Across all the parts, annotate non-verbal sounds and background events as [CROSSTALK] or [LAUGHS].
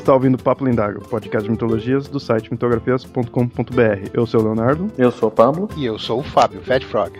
está ouvindo Papo Lendário, podcast de mitologias do site mitografias.com.br. Eu sou o Leonardo. Eu sou o Pablo. E eu sou o Fábio, Fat Frog.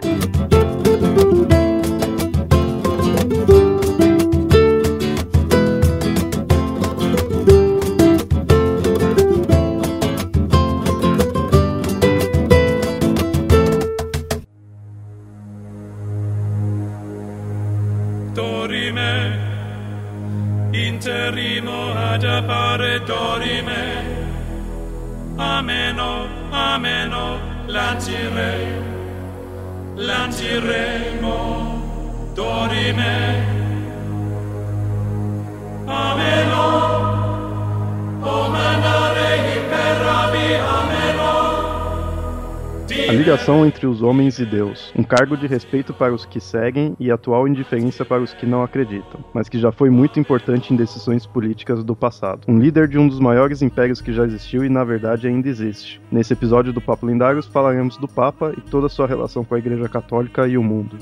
Entre os homens e Deus, um cargo de respeito para os que seguem e atual indiferença para os que não acreditam, mas que já foi muito importante em decisões políticas do passado. Um líder de um dos maiores impérios que já existiu e na verdade ainda existe. Nesse episódio do Papo Lendários falaremos do Papa e toda a sua relação com a Igreja Católica e o mundo.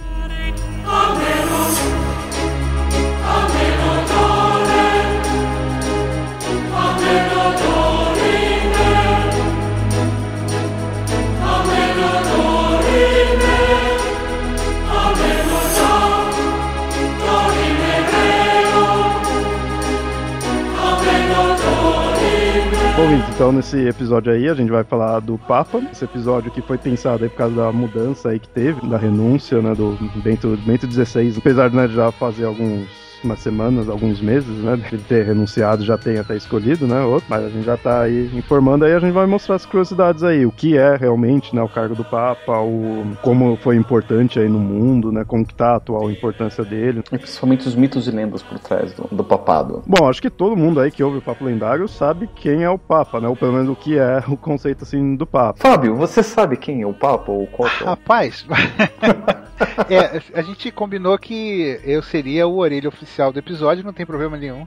Então nesse episódio aí a gente vai falar do Papa, esse episódio que foi pensado aí por causa da mudança aí que teve, da renúncia, né, do Bento, Bento XVI, apesar de né, já fazer alguns umas semanas, alguns meses, né? De ter renunciado, já tem até escolhido, né? Outro, mas a gente já tá aí informando aí, a gente vai mostrar as curiosidades aí, o que é realmente, né, o cargo do Papa, o como foi importante aí no mundo, né? Como que tá a atual importância dele. E principalmente os mitos e lendas por trás do, do papado. Bom, acho que todo mundo aí que ouve o Papo Lendário sabe quem é o Papa, né? Ou pelo menos o que é [LAUGHS] o conceito assim do Papa. Fábio, você sabe quem é o Papa ou qual é? Rapaz, [LAUGHS] é, a gente combinou que eu seria o orelha oficial do episódio, não tem problema nenhum.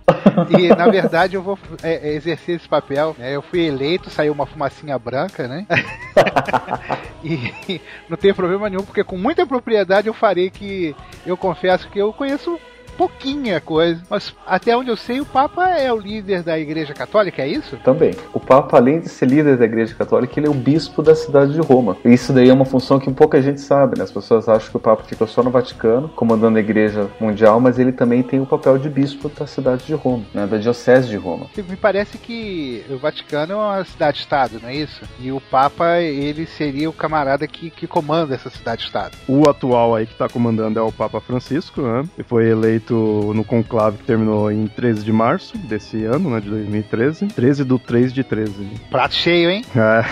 E na verdade eu vou é, exercer esse papel. Né? Eu fui eleito, saiu uma fumacinha branca, né? [LAUGHS] e não tem problema nenhum, porque com muita propriedade eu farei que eu confesso que eu conheço pouquinha coisa. Mas até onde eu sei, o Papa é o líder da Igreja Católica, é isso? Também. O Papa, além de ser líder da Igreja Católica, ele é o bispo da cidade de Roma. E isso daí é uma função que pouca gente sabe, né? As pessoas acham que o Papa fica só no Vaticano, comandando a Igreja Mundial, mas ele também tem o papel de bispo da cidade de Roma, né? Da Diocese de Roma. Me parece que o Vaticano é uma cidade-estado, não é isso? E o Papa, ele seria o camarada que, que comanda essa cidade-estado. O atual aí que tá comandando é o Papa Francisco, né? E foi eleito no conclave que terminou em 13 de março desse ano, né, de 2013. 13 do 3 de 13. Prato cheio, hein? É.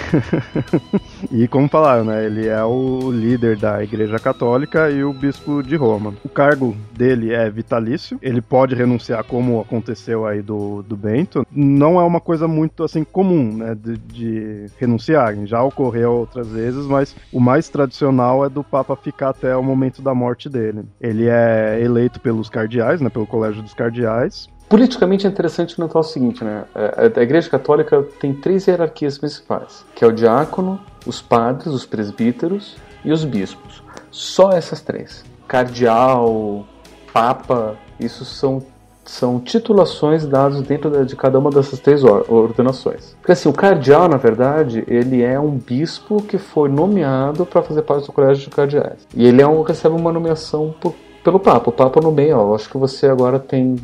[LAUGHS] e como falaram, né, ele é o líder da Igreja Católica e o bispo de Roma. O cargo dele é vitalício, ele pode renunciar como aconteceu aí do, do Bento. Não é uma coisa muito, assim, comum, né, de, de renunciarem. Já ocorreu outras vezes, mas o mais tradicional é do Papa ficar até o momento da morte dele. Ele é eleito pelos cardeais cardeais, né, pelo Colégio dos Cardeais. Politicamente é interessante notar o seguinte, né? A Igreja Católica tem três hierarquias principais, que é o diácono, os padres, os presbíteros e os bispos. Só essas três. Cardeal, papa, isso são são titulações dadas dentro de cada uma dessas três ordenações. Porque assim, o cardeal, na verdade, ele é um bispo que foi nomeado para fazer parte do colégio de cardeais. E ele é um, recebe uma nomeação por pelo Papa. O Papa no meio, ó, acho que você agora tem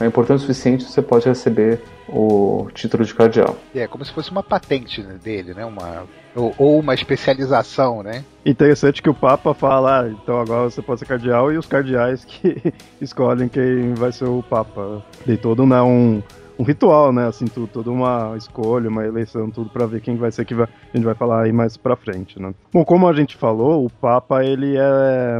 é importante o suficiente, você pode receber o título de cardeal. É, como se fosse uma patente dele, né? Uma, ou, ou uma especialização, né? Interessante que o Papa fala, ah, então agora você pode ser cardeal, e os cardeais que [LAUGHS] escolhem quem vai ser o Papa. Tem todo né, um, um ritual, né? Assim, tudo, toda uma escolha, uma eleição, tudo para ver quem vai ser que vai, a gente vai falar aí mais pra frente, né? Bom, como a gente falou, o Papa, ele é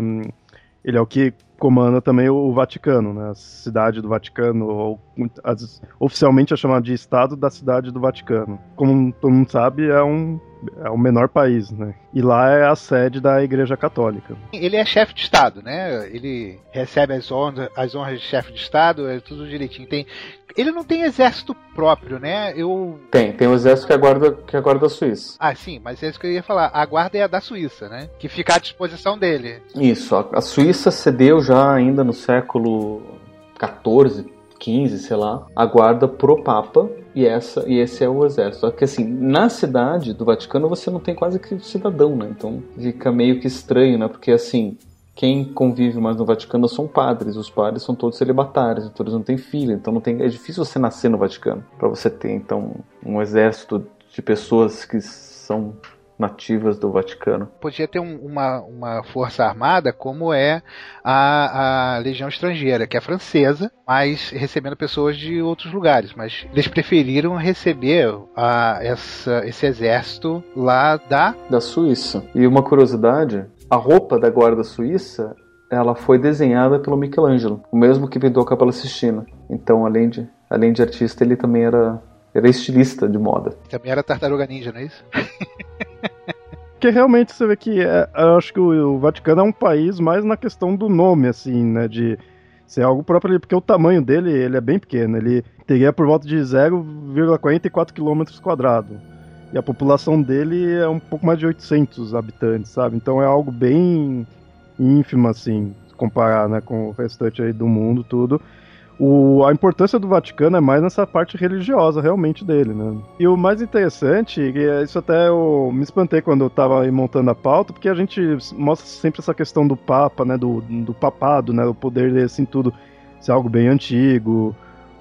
ele é o que comanda também o Vaticano, né? A cidade do Vaticano, ou as, oficialmente é chamado de Estado da Cidade do Vaticano. Como todo mundo sabe, é um é o menor país, né? E lá é a sede da Igreja Católica. Ele é chefe de Estado, né? Ele recebe as honras, as honras de chefe de Estado, é tudo direitinho. Tem, ele não tem exército próprio, né? Eu tem, tem o exército que é a guarda que é a guarda da Suíça. Ah, sim, mas é isso que eu ia falar. A guarda é a da Suíça, né? Que fica à disposição dele. Isso. A Suíça cedeu já ainda no século 14, 15, sei lá, a guarda pro Papa e, essa, e esse é o exército. Só que assim, na cidade do Vaticano você não tem quase que cidadão, né? Então fica meio que estranho, né? Porque assim, quem convive mais no Vaticano são padres. Os padres são todos celibatários, então eles não têm filho. Então não tem, é difícil você nascer no Vaticano para você ter então um exército de pessoas que são nativas do Vaticano. Podia ter um, uma, uma força armada como é a, a Legião Estrangeira, que é francesa, mas recebendo pessoas de outros lugares. Mas eles preferiram receber a, essa, esse exército lá da... Da Suíça. E uma curiosidade, a roupa da guarda suíça ela foi desenhada pelo Michelangelo, o mesmo que pintou a Capela Sistina. Então, além de, além de artista, ele também era, era estilista de moda. Também era tartaruga ninja, não é isso? [LAUGHS] Porque realmente você vê que é, eu acho que o, Vaticano é um país mais na questão do nome, assim, né? De ser algo próprio porque o tamanho dele ele é bem pequeno. Ele teria por volta de 0,44 km quadrados. E a população dele é um pouco mais de 800 habitantes, sabe? Então é algo bem ínfimo, assim, comparar né, com o restante aí do mundo, tudo. O, a importância do Vaticano é mais nessa parte religiosa, realmente, dele, né? E o mais interessante, e é isso até eu me espantei quando eu tava montando a pauta, porque a gente mostra sempre essa questão do Papa, né? Do, do papado, né? O poder dele, assim, tudo ser algo bem antigo,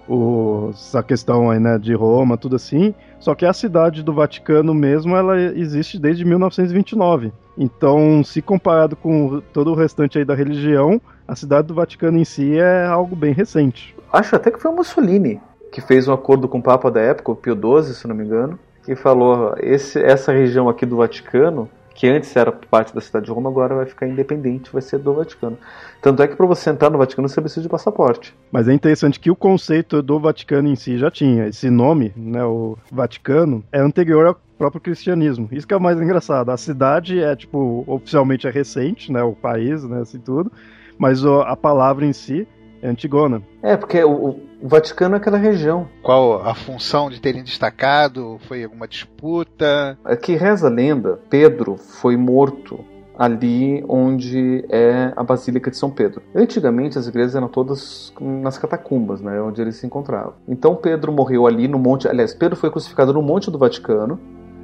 o, essa questão aí, né, de Roma, tudo assim. Só que a cidade do Vaticano mesmo, ela existe desde 1929. Então, se comparado com todo o restante aí da religião, a cidade do Vaticano em si é algo bem recente. Acho até que foi o Mussolini que fez um acordo com o Papa da época, o Pio XII, se não me engano, que falou: esse, essa região aqui do Vaticano, que antes era parte da cidade de Roma, agora vai ficar independente, vai ser do Vaticano. Tanto é que para você entrar no Vaticano você precisa de passaporte. Mas é interessante que o conceito do Vaticano em si já tinha. Esse nome, né, o Vaticano, é anterior ao próprio cristianismo. Isso que é o mais engraçado. A cidade é, tipo, oficialmente é recente, né, o país, né, assim tudo mas a palavra em si é Antigona. É, porque o, o, Vaticano é aquela região. Qual a função de terem destacado? Foi alguma disputa? É que reza a lenda, Pedro foi morto ali onde é a Basílica de São Pedro. Antigamente as igrejas eram todas nas catacumbas, né, onde eles se encontravam. Então Pedro morreu ali no monte, aliás, Pedro foi crucificado no monte do Vaticano,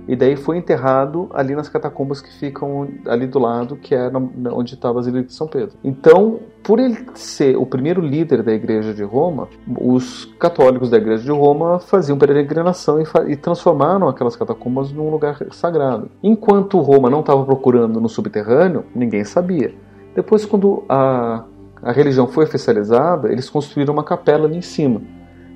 e daí foi enterrado ali nas catacumbas que ficam ali do lado, que é onde estava a Basílica de São Pedro. Então, por ele ser o primeiro líder da Igreja de Roma, os católicos da Igreja de Roma faziam peregrinação e, e transformaram aquelas catacumbas num lugar sagrado. Enquanto Roma não estava procurando no subterrâneo, ninguém sabia. Depois, quando a, a religião foi oficializada, eles construíram uma capela ali em cima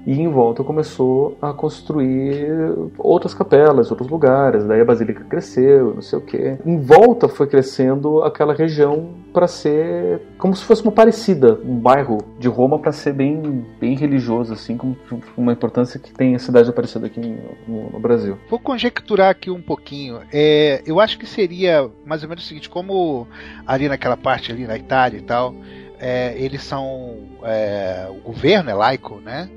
e em volta começou a construir outras capelas, outros lugares. Daí a basílica cresceu, não sei o quê. Em volta foi crescendo aquela região para ser como se fosse uma parecida, um bairro de Roma para ser bem, bem religioso, assim, com uma importância que tem a cidade aparecida aqui no, no Brasil. Vou conjecturar aqui um pouquinho. É, eu acho que seria mais ou menos o seguinte, como ali naquela parte ali na Itália e tal, é, eles são é, o governo é laico, né?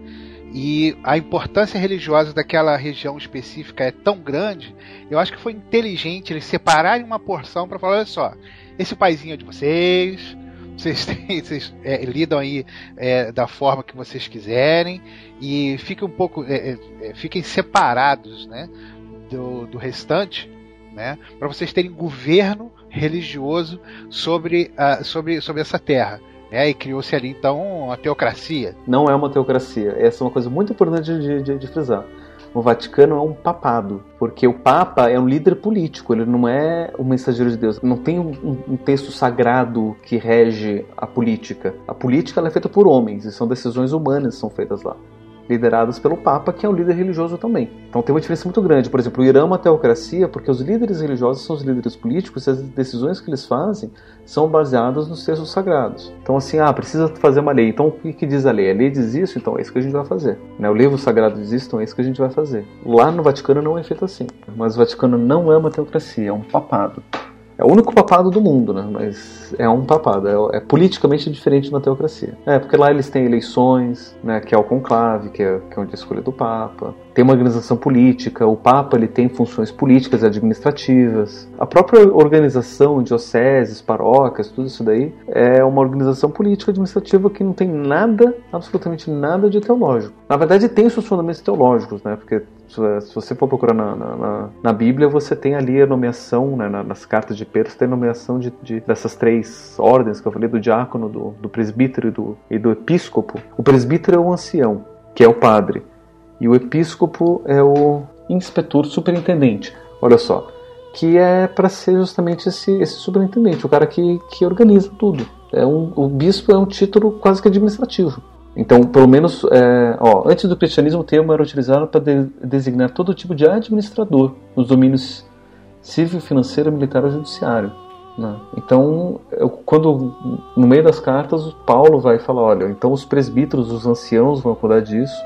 E a importância religiosa daquela região específica é tão grande, eu acho que foi inteligente eles separarem uma porção para falar: olha só, esse paizinho é de vocês, [LAUGHS] vocês, têm, vocês é, lidam aí é, da forma que vocês quiserem e fiquem um pouco, é, é, é fiquem separados, né, do, do restante, né, para vocês terem governo religioso sobre, uh, sobre, sobre essa terra. É, e criou-se ali então uma teocracia. Não é uma teocracia. Essa é uma coisa muito importante de, de, de frisar. O Vaticano é um papado, porque o Papa é um líder político, ele não é o mensageiro de Deus. Não tem um, um texto sagrado que rege a política. A política é feita por homens e são decisões humanas que são feitas lá lideradas pelo Papa, que é um líder religioso também. Então tem uma diferença muito grande. Por exemplo, o Irã é uma teocracia porque os líderes religiosos são os líderes políticos e as decisões que eles fazem são baseadas nos textos sagrados. Então, assim, ah, precisa fazer uma lei. Então, o que, diz a lei? A lei diz isso, então é isso que a gente vai fazer. Né? O livro sagrado diz isso, então é isso que a gente vai fazer. Lá no Vaticano não é feito assim. Mas o Vaticano não é uma teocracia, é um papado. É o único papado do mundo, né? Mas é um papado, é, é, politicamente diferente da teocracia. É, porque lá eles têm eleições, né? Que é o conclave, que é, que é onde é a escolha do Papa. Tem uma organização política, o Papa ele tem funções políticas e administrativas. A própria organização, dioceses, paróquias, tudo isso daí, é uma organização política administrativa que não tem nada, absolutamente nada de teológico. Na verdade, tem seus fundamentos teológicos, né? Porque se você for procurar na, na, na, Bíblia, você tem ali a nomeação, né, nas cartas de Pedro, tem a nomeação de, de, dessas três ordens que eu falei, do diácono, do, do presbítero e do, e do episcopo. O presbítero é o ancião, que é o padre, e o episcopo é o inspetor, superintendente. Olha só, que é para ser justamente esse, esse superintendente, o cara que, que organiza tudo. É um, o bispo é um título quase que administrativo. Então, pelo menos, é, ó, antes do cristianismo, o termo era utilizado para de, designar todo tipo de administrador nos domínios civil, financeiro, militar ou judiciário. Né? Então, eu, quando no meio das cartas, Paulo vai falar: olha, então os presbíteros, os anciãos vão cuidar disso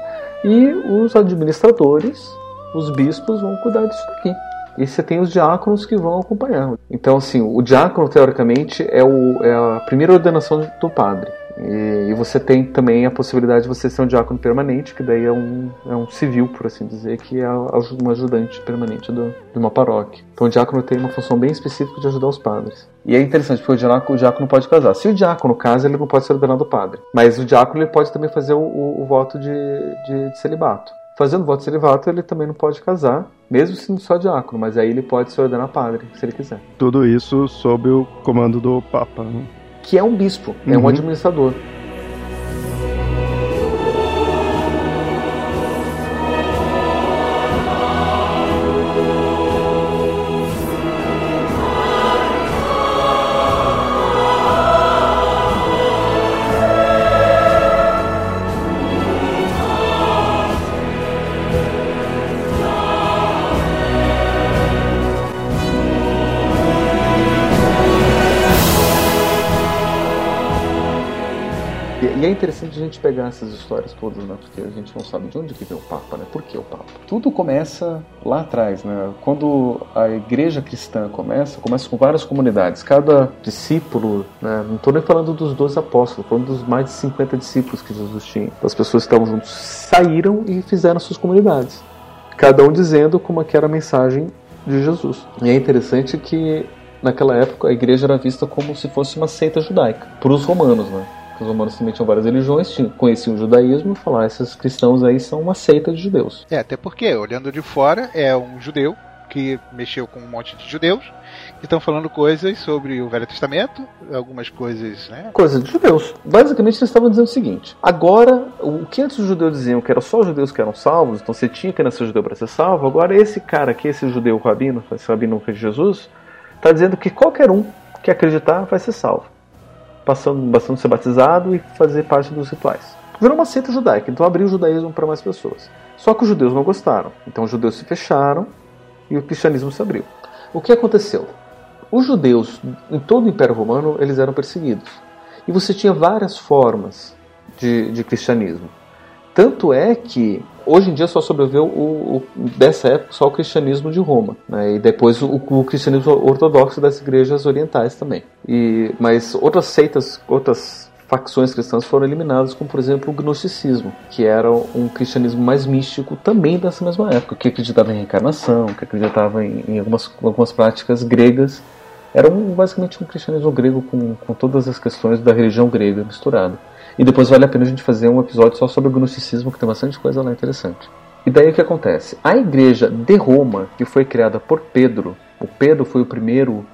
e os administradores, os bispos vão cuidar disso daqui. E você tem os diáconos que vão acompanhar. Então, assim, o diácono, teoricamente, é, o, é a primeira ordenação do padre. E, e, você tem também a possibilidade de você ser um diácono permanente, que daí é um, é um civil, por assim dizer, que é um ajudante permanente do, de uma paróquia. Então o diácono tem uma função bem específica de ajudar os padres. E é interessante, porque o diácono, o diácono pode casar. Se o diácono casa, ele não pode ser ordenado padre. Mas o diácono ele pode também fazer o, o, o voto de, de, de celibato. Fazendo voto de celibato, ele também não pode casar, mesmo sendo só diácono, mas aí ele pode se ordenar padre, se ele quiser. Tudo isso sob o comando do Papa. Né? Que é um bispo, uhum. é um uhum. administrador. Gente pegar essas histórias todas, né? Porque a gente não sabe de onde que veio o Papa, né? Por que o Papa? Tudo começa lá atrás, né? Quando a igreja cristã começa, começa com várias comunidades. Cada discípulo, né? Não estou nem falando dos 12 apóstolos, falando dos mais de 50 discípulos que Jesus tinha. Das pessoas que estavam juntos, saíram e fizeram suas comunidades. Cada um dizendo como é era a mensagem de Jesus. E é interessante que naquela época a igreja era vista como se fosse uma seita judaica, para os romanos, né? Os romanos também tinham várias religiões, tinham, conheciam o judaísmo e falaram, ah, esses cristãos aí são uma seita de judeus. É, até porque, olhando de fora, é um judeu que mexeu com um monte de judeus que estão falando coisas sobre o Velho Testamento, algumas coisas, né? Coisas de judeus. Basicamente, eles estavam dizendo o seguinte: agora, o que antes os judeus diziam que era só os judeus que eram salvos, então você tinha que nascer judeu para ser salvo, agora esse cara aqui, esse judeu rabino, esse rabino de Jesus, está dizendo que qualquer um que acreditar vai ser salvo passando, bastando ser batizado e fazer parte dos rituais. Virou uma seita judaica, então abriu o judaísmo para mais pessoas. Só que os judeus não gostaram, então os judeus se fecharam e o cristianismo se abriu. O que aconteceu? Os judeus, em todo o Império Romano, eles eram perseguidos. E você tinha várias formas de, de cristianismo. Tanto é que hoje em dia só sobreviveu o, o, dessa época só o cristianismo de Roma, né? e depois o, o, cristianismo ortodoxo das igrejas orientais também. E, mas outras seitas, outras facções cristãs foram eliminadas, como por exemplo o gnosticismo, que era um cristianismo mais místico também dessa mesma época, que acreditava em reencarnação, que acreditava em, em algumas, algumas práticas gregas. Era um, basicamente um cristianismo grego com, com todas as questões da religião grega misturada. E depois vale a pena a gente fazer um episódio só sobre o gnosticismo, que tem bastante coisa lá interessante. E daí o que acontece? A igreja de Roma, que foi criada por Pedro, o Pedro foi o primeiro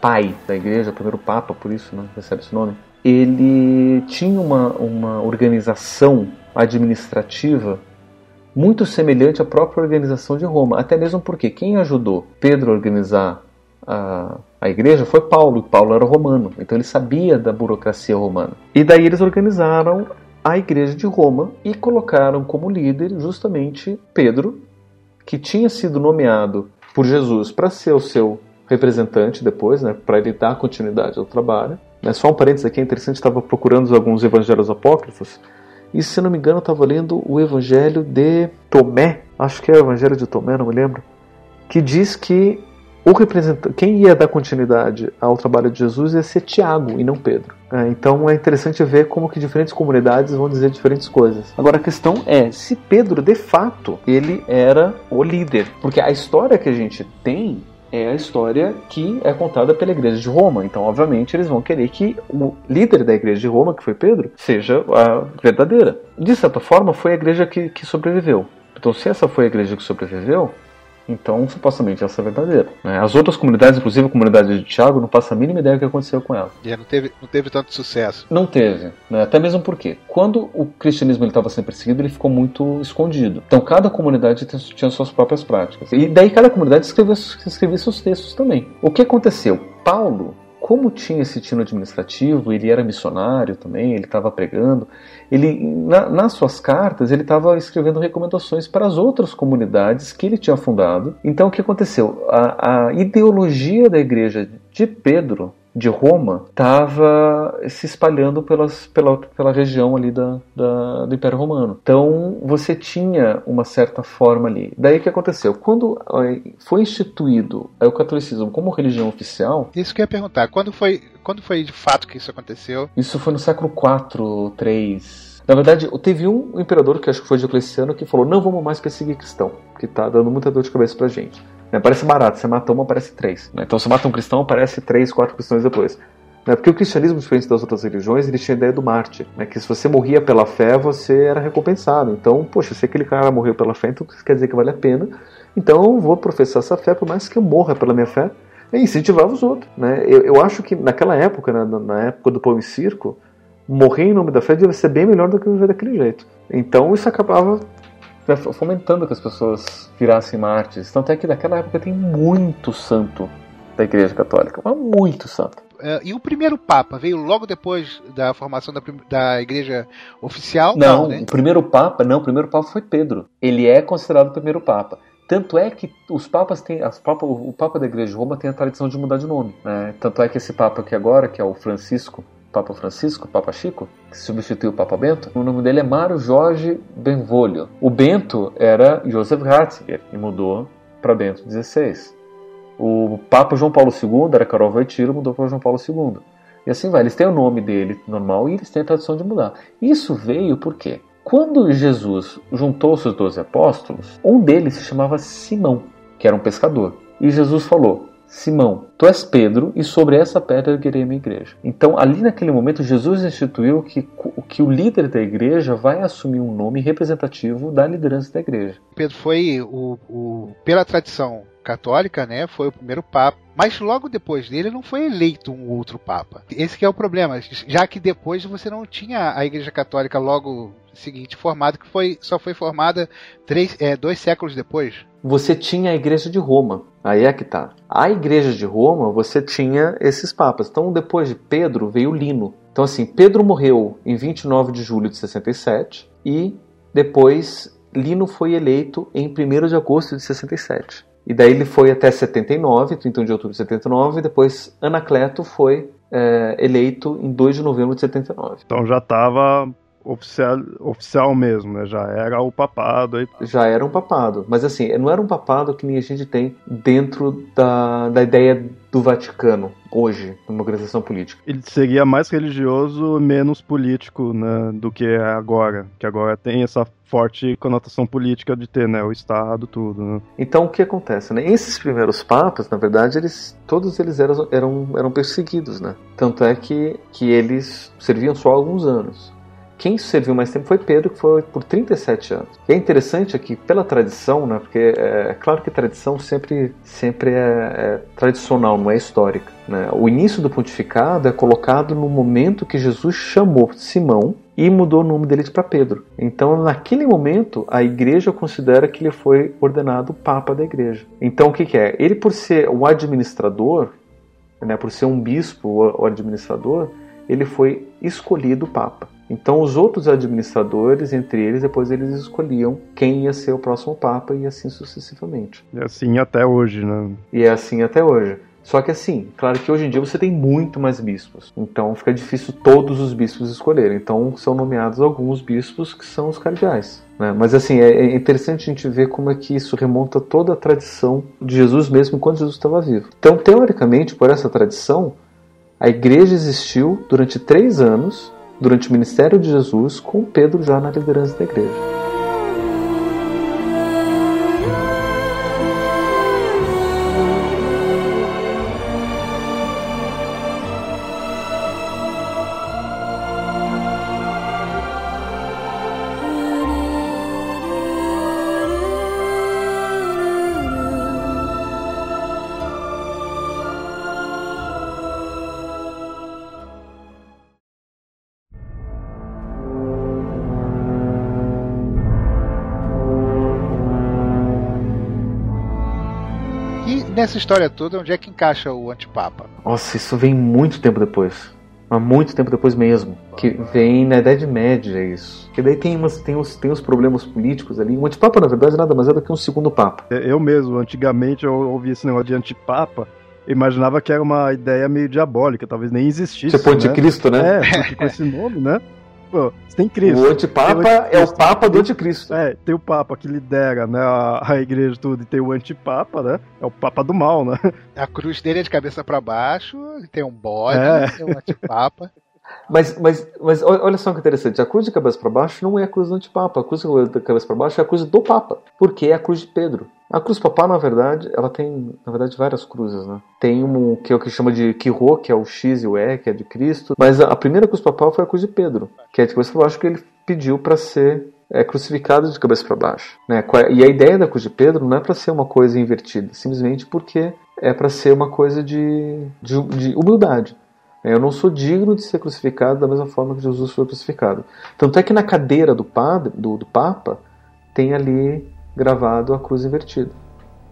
pai da igreja, o primeiro papa, por isso né, recebe esse nome, ele tinha uma, uma organização administrativa muito semelhante à própria organização de Roma, até mesmo porque quem ajudou Pedro a organizar a, a igreja foi Paulo, e Paulo era romano, então ele sabia da burocracia romana. E daí eles organizaram a igreja de Roma e colocaram como líder justamente Pedro, que tinha sido nomeado por Jesus para ser o seu representante depois, né, para ele dar continuidade ao trabalho. Mas só um parênteses aqui, é interessante, estava procurando alguns evangelhos apócrifos, e se não me engano, estava lendo o evangelho de Tomé, acho que é o evangelho de Tomé, não me lembro, que diz que o representante, quem ia dar continuidade ao trabalho de Jesus ia ser Tiago e não Pedro. É, então é interessante ver como que diferentes comunidades vão dizer diferentes coisas. Agora a questão é se Pedro de fato ele era o líder, porque a história que a gente tem é a história que é contada pela igreja de Roma. Então, obviamente, eles vão querer que o líder da igreja de Roma, que foi Pedro, seja a verdadeira. De certa forma, foi a igreja que, que sobreviveu. Então, se essa foi a igreja que sobreviveu, então, supostamente, essa é verdadeira. Né? As outras comunidades, inclusive a comunidade de Tiago, não passa a mínima ideia do que aconteceu com ela. E não teve, não teve tanto sucesso. Não teve. Né? Até mesmo porque, quando o cristianismo estava sendo perseguido, ele ficou muito escondido. Então, cada comunidade tinha suas próprias práticas. E daí, cada comunidade escrevia, escrevia seus textos também. O que aconteceu? Paulo como tinha esse tino administrativo, ele era missionário também, ele estava pregando, ele na, nas suas cartas ele estava escrevendo recomendações para as outras comunidades que ele tinha fundado. Então o que aconteceu? A, a ideologia da igreja de Pedro de Roma estava se espalhando pelas, pela, pela região ali da, da, do Império Romano. Então você tinha uma certa forma ali. Daí o que aconteceu? Quando foi instituído o catolicismo como religião oficial. Isso que eu ia perguntar. Quando foi, quando foi de fato que isso aconteceu? Isso foi no século IV, 3. Na verdade, teve um imperador, que acho que foi Diocleciano, que falou: não vamos mais perseguir cristão, que está dando muita dor de cabeça pra gente. Né? Parece barato, você mata um, aparece três. Né? Então você mata um cristão, aparece três, quatro cristãos depois. Né? Porque o cristianismo, diferente das outras religiões, ele tinha a ideia do mártir, né? que se você morria pela fé, você era recompensado. Então, poxa, se aquele cara morreu pela fé, então quer dizer que vale a pena. Então vou professar essa fé, por mais que eu morra pela minha fé, e incentivava os outros. Né? Eu, eu acho que naquela época, né, na época do pão e circo, morrer em nome da fé devia ser bem melhor do que viver daquele jeito. Então isso acabava fomentando que as pessoas virassem mártires. Tanto é que naquela época tem muito santo da Igreja Católica, mas muito santo. Uh, e o primeiro Papa veio logo depois da formação da, da Igreja Oficial? Não, não né? o primeiro Papa, não, o primeiro Papa foi Pedro. Ele é considerado o primeiro Papa. Tanto é que os papas têm. As papa, o Papa da Igreja de Roma tem a tradição de mudar de nome. Né? Tanto é que esse Papa aqui agora, que é o Francisco, Papa Francisco, Papa Chico, que substituiu o Papa Bento, o nome dele é Mário Jorge Benvolio. O Bento era Joseph Ratzinger e mudou para Bento XVI. O Papa João Paulo II era Carol Voitilo, mudou para João Paulo II. E assim vai, eles têm o nome dele normal e eles têm a tradição de mudar. Isso veio por quê? Quando Jesus juntou seus doze apóstolos, um deles se chamava Simão, que era um pescador. E Jesus falou: Simão, tu és Pedro, e sobre essa pedra erguerei a minha igreja. Então, ali naquele momento, Jesus instituiu que, que o líder da igreja vai assumir um nome representativo da liderança da igreja. Pedro foi, o, o pela tradição católica, né, foi o primeiro papa, mas logo depois dele não foi eleito um outro papa. Esse é o problema, já que depois você não tinha a Igreja Católica logo seguinte formada, que foi, só foi formada três, é, dois séculos depois. Você tinha a Igreja de Roma, aí é que tá. A Igreja de Roma, você tinha esses papas. Então, depois de Pedro, veio Lino. Então, assim, Pedro morreu em 29 de julho de 67 e depois Lino foi eleito em 1 de agosto de 67. E daí ele foi até 79, 31 de outubro de 79, e depois Anacleto foi é, eleito em 2 de novembro de 79. Então já estava oficial, oficial mesmo, né? Já era o papado. Aí. Já era um papado. Mas assim, não era um papado que nem a gente tem dentro da, da ideia do Vaticano hoje, numa organização política. Ele seria mais religioso, menos político, né, do que é agora. Que agora tem essa forte conotação política de ter, né, o Estado, tudo. Né? Então o que acontece, né? Esses primeiros papas, na verdade, eles todos eles eram, eram, eram perseguidos, né? Tanto é que, que eles serviam só alguns anos. Quem serviu mais tempo foi Pedro, que foi por 37 anos. E é interessante aqui, pela tradição, né, porque é, é claro que tradição sempre, sempre é, é tradicional, não é histórica. Né? O início do pontificado é colocado no momento que Jesus chamou Simão e mudou o nome dele para Pedro. Então, naquele momento, a igreja considera que ele foi ordenado papa da igreja. Então, o que, que é? Ele, por ser o administrador, né, por ser um bispo ou administrador, ele foi escolhido papa. Então os outros administradores, entre eles, depois eles escolhiam quem ia ser o próximo papa e assim sucessivamente. E assim até hoje, né? E é assim até hoje. Só que assim, claro que hoje em dia você tem muito mais bispos. Então fica difícil todos os bispos escolherem. Então são nomeados alguns bispos que são os cardeais. Né? Mas assim, é, é interessante a gente ver como é que isso remonta toda a tradição de Jesus mesmo enquanto Jesus estava vivo. Então, teoricamente, por essa tradição, a igreja existiu durante três anos, durante o ministério de Jesus, com Pedro já na liderança da igreja. Nessa história toda, onde é que encaixa o antipapa? Nossa, isso vem muito tempo depois. Há muito tempo depois mesmo. Que vem na Idade Média isso. Que daí tem, umas, tem, os, tem os problemas políticos ali. O antipapa, na verdade, nada mais é do que um segundo papa. É, eu mesmo, antigamente, eu ouvi esse negócio de antipapa. Eu imaginava que era uma ideia meio diabólica, talvez nem existisse. Você põe de Cristo, né? É, porque com esse nome, né? [LAUGHS] Pô, você tem Cristo. O antipapa é o papa do anticristo. É, tem o papa que lidera né, a, a igreja tudo e tem o antipapa, né? É o papa do mal, né? A cruz dele é de cabeça para baixo, tem um bode, é. tem um antipapa. [LAUGHS] Mas, mas, mas olha só que interessante, a cruz de cabeça para baixo não é a cruz do antipapa, a cruz de cabeça para baixo é a cruz do papa, porque é a cruz de Pedro. A cruz papal, na verdade, ela tem, na verdade, várias cruzes, né? Tem um que é o que chama de Quirô, que é o X e o E, que é de Cristo, mas a, primeira cruz papal foi a cruz de Pedro, que é de cabeça para baixo que ele pediu para ser é, crucificado de cabeça para baixo. Né? E a ideia da cruz de Pedro não é para ser uma coisa invertida, simplesmente porque é para ser uma coisa de, de, de humildade. Eu não sou digno de ser crucificado da mesma forma que Jesus foi crucificado. Tanto é que na cadeira do, padre, do, do Papa tem ali gravado a cruz invertida,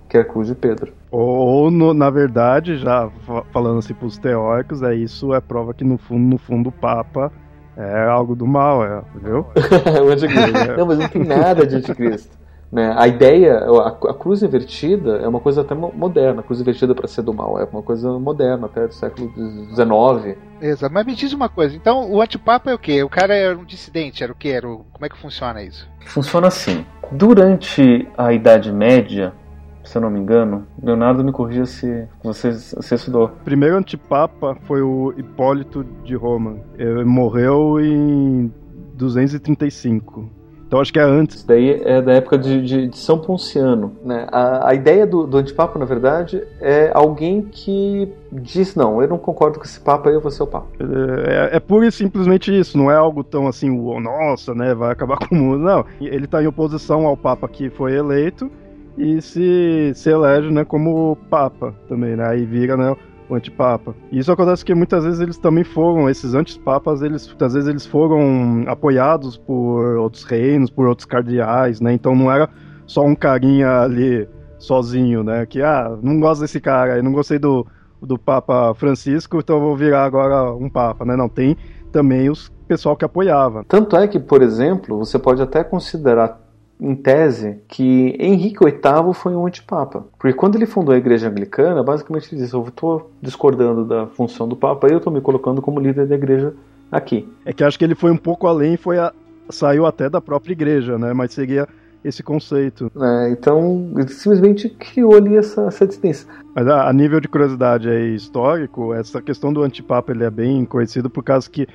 que é a cruz de Pedro. Ou, no, na verdade, já falando assim para os teóricos, é isso é prova que no fundo, no fundo, o Papa é algo do mal, é, viu? [LAUGHS] o anticristo. Não, mas não tem nada de anticristo. Né? A ideia, a, a, cruz invertida é uma coisa até moderna. A cruz invertida para ser do mal é uma coisa moderna, até do século XIX. Exato. Mas me diz uma coisa. Então, o antipapa é o quê? O cara era um dissidente? Era o quê? Era o... Como é que funciona isso? Funciona assim. Durante a Idade Média, se eu não me engano, Leonardo me corrija se você se estudou. O primeiro antipapa foi o Hipólito de Roma. Ele morreu em 235 então acho que é antes. Isso daí é da época de, de, de São Ponciano. Né? A, a ideia do, do antipapa, na verdade, é alguém que diz: não, eu não concordo com esse papa, eu vou ser o papa. É, é, é pura e simplesmente isso, não é algo tão assim, nossa, né, vai acabar com o mundo. Não, ele está em oposição ao papa que foi eleito e se, se elege né, como papa também, né? Aí vira né, o antipapa. E isso acontece que muitas vezes eles também foram, esses antipapas, eles muitas vezes eles foram apoiados por outros reinos, por outros cardeais, né? Então não era só um carinha ali sozinho, né? Que ah, não gosto desse cara, não gostei do do Papa Francisco, então vou virar agora um papa, né? Não tem também os pessoal que apoiava. Tanto é que, por exemplo, você pode até considerar em tese que Henrique VIII foi um antipapa. Porque quando ele fundou a igreja anglicana, basicamente ele disse: Eu estou discordando da função do papa e eu estou me colocando como líder da igreja aqui. É que acho que ele foi um pouco além, foi a, saiu até da própria igreja, né? Mas seria esse conceito. É, então, ele simplesmente criou ali essa, essa distância. Mas a, a, nível de curiosidade aí, histórico, essa questão do antipapa ele é bem conhecido por causa que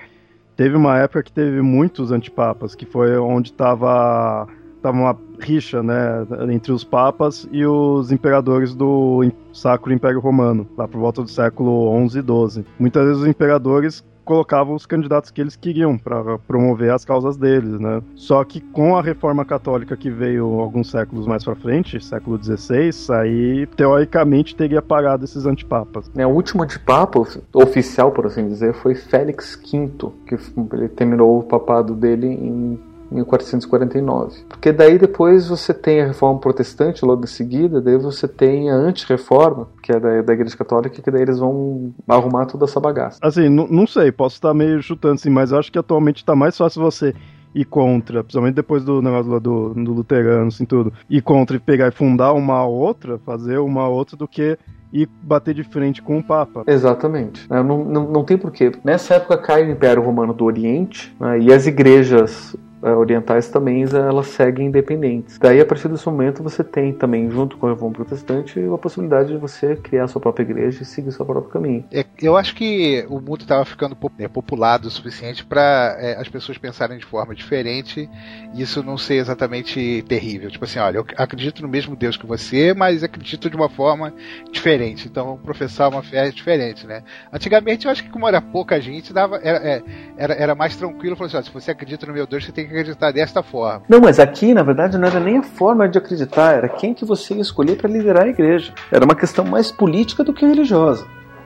teve uma época que teve muitos antipapas, que foi onde estava tava uma rixa, né, entre os papas e os imperadores do Sacro Império Romano, lá por volta do século 11 e 12. Muitas vezes os imperadores colocavam os candidatos que eles queriam para promover as causas deles, né? Só que com a reforma católica que veio alguns séculos mais para frente, século XVI, aí teoricamente teria parado esses antipapas. É, o último antipapa oficial, por assim dizer, foi Félix V, que ele terminou o papado dele em 1449. Porque daí depois você tem a reforma protestante logo em seguida, daí você tem a anti-reforma, que é da, da Igreja Católica, que daí eles vão arrumar toda essa bagaça. Assim, não sei, posso estar meio chutando assim, mas acho que atualmente está mais fácil você ir contra, principalmente depois do negócio do, do luterano, assim, tudo, ir contra e pegar e fundar uma outra, fazer uma outra, do que e bater de frente com o Papa. Exatamente. Não, não, não tem porquê. Nessa época cai o Império Romano do Oriente né, e as igrejas orientais também elas seguem independentes. Daí, a partir desse momento, você tem também, junto com a reforma protestante, a possibilidade de você criar sua própria igreja e seguir seu próprio caminho. É, eu acho que o mundo estava ficando é, populado o suficiente para é, as pessoas pensarem de forma diferente e isso não ser exatamente terrível. Tipo assim, olha, eu acredito no mesmo Deus que você, mas acredito de uma forma diferente. Então, professar uma fé diferente, né? Antigamente, eu acho que como era pouca gente, dava, era, é, era, era mais tranquilo. Falar assim, ó, se você acredita no meu Deus, você tem que acreditar desta forma. Não, mas aqui, na verdade, não era nem a forma de acreditar, era quem que você ia escolher para liderar a igreja. Era uma questão mais política do que religiosa.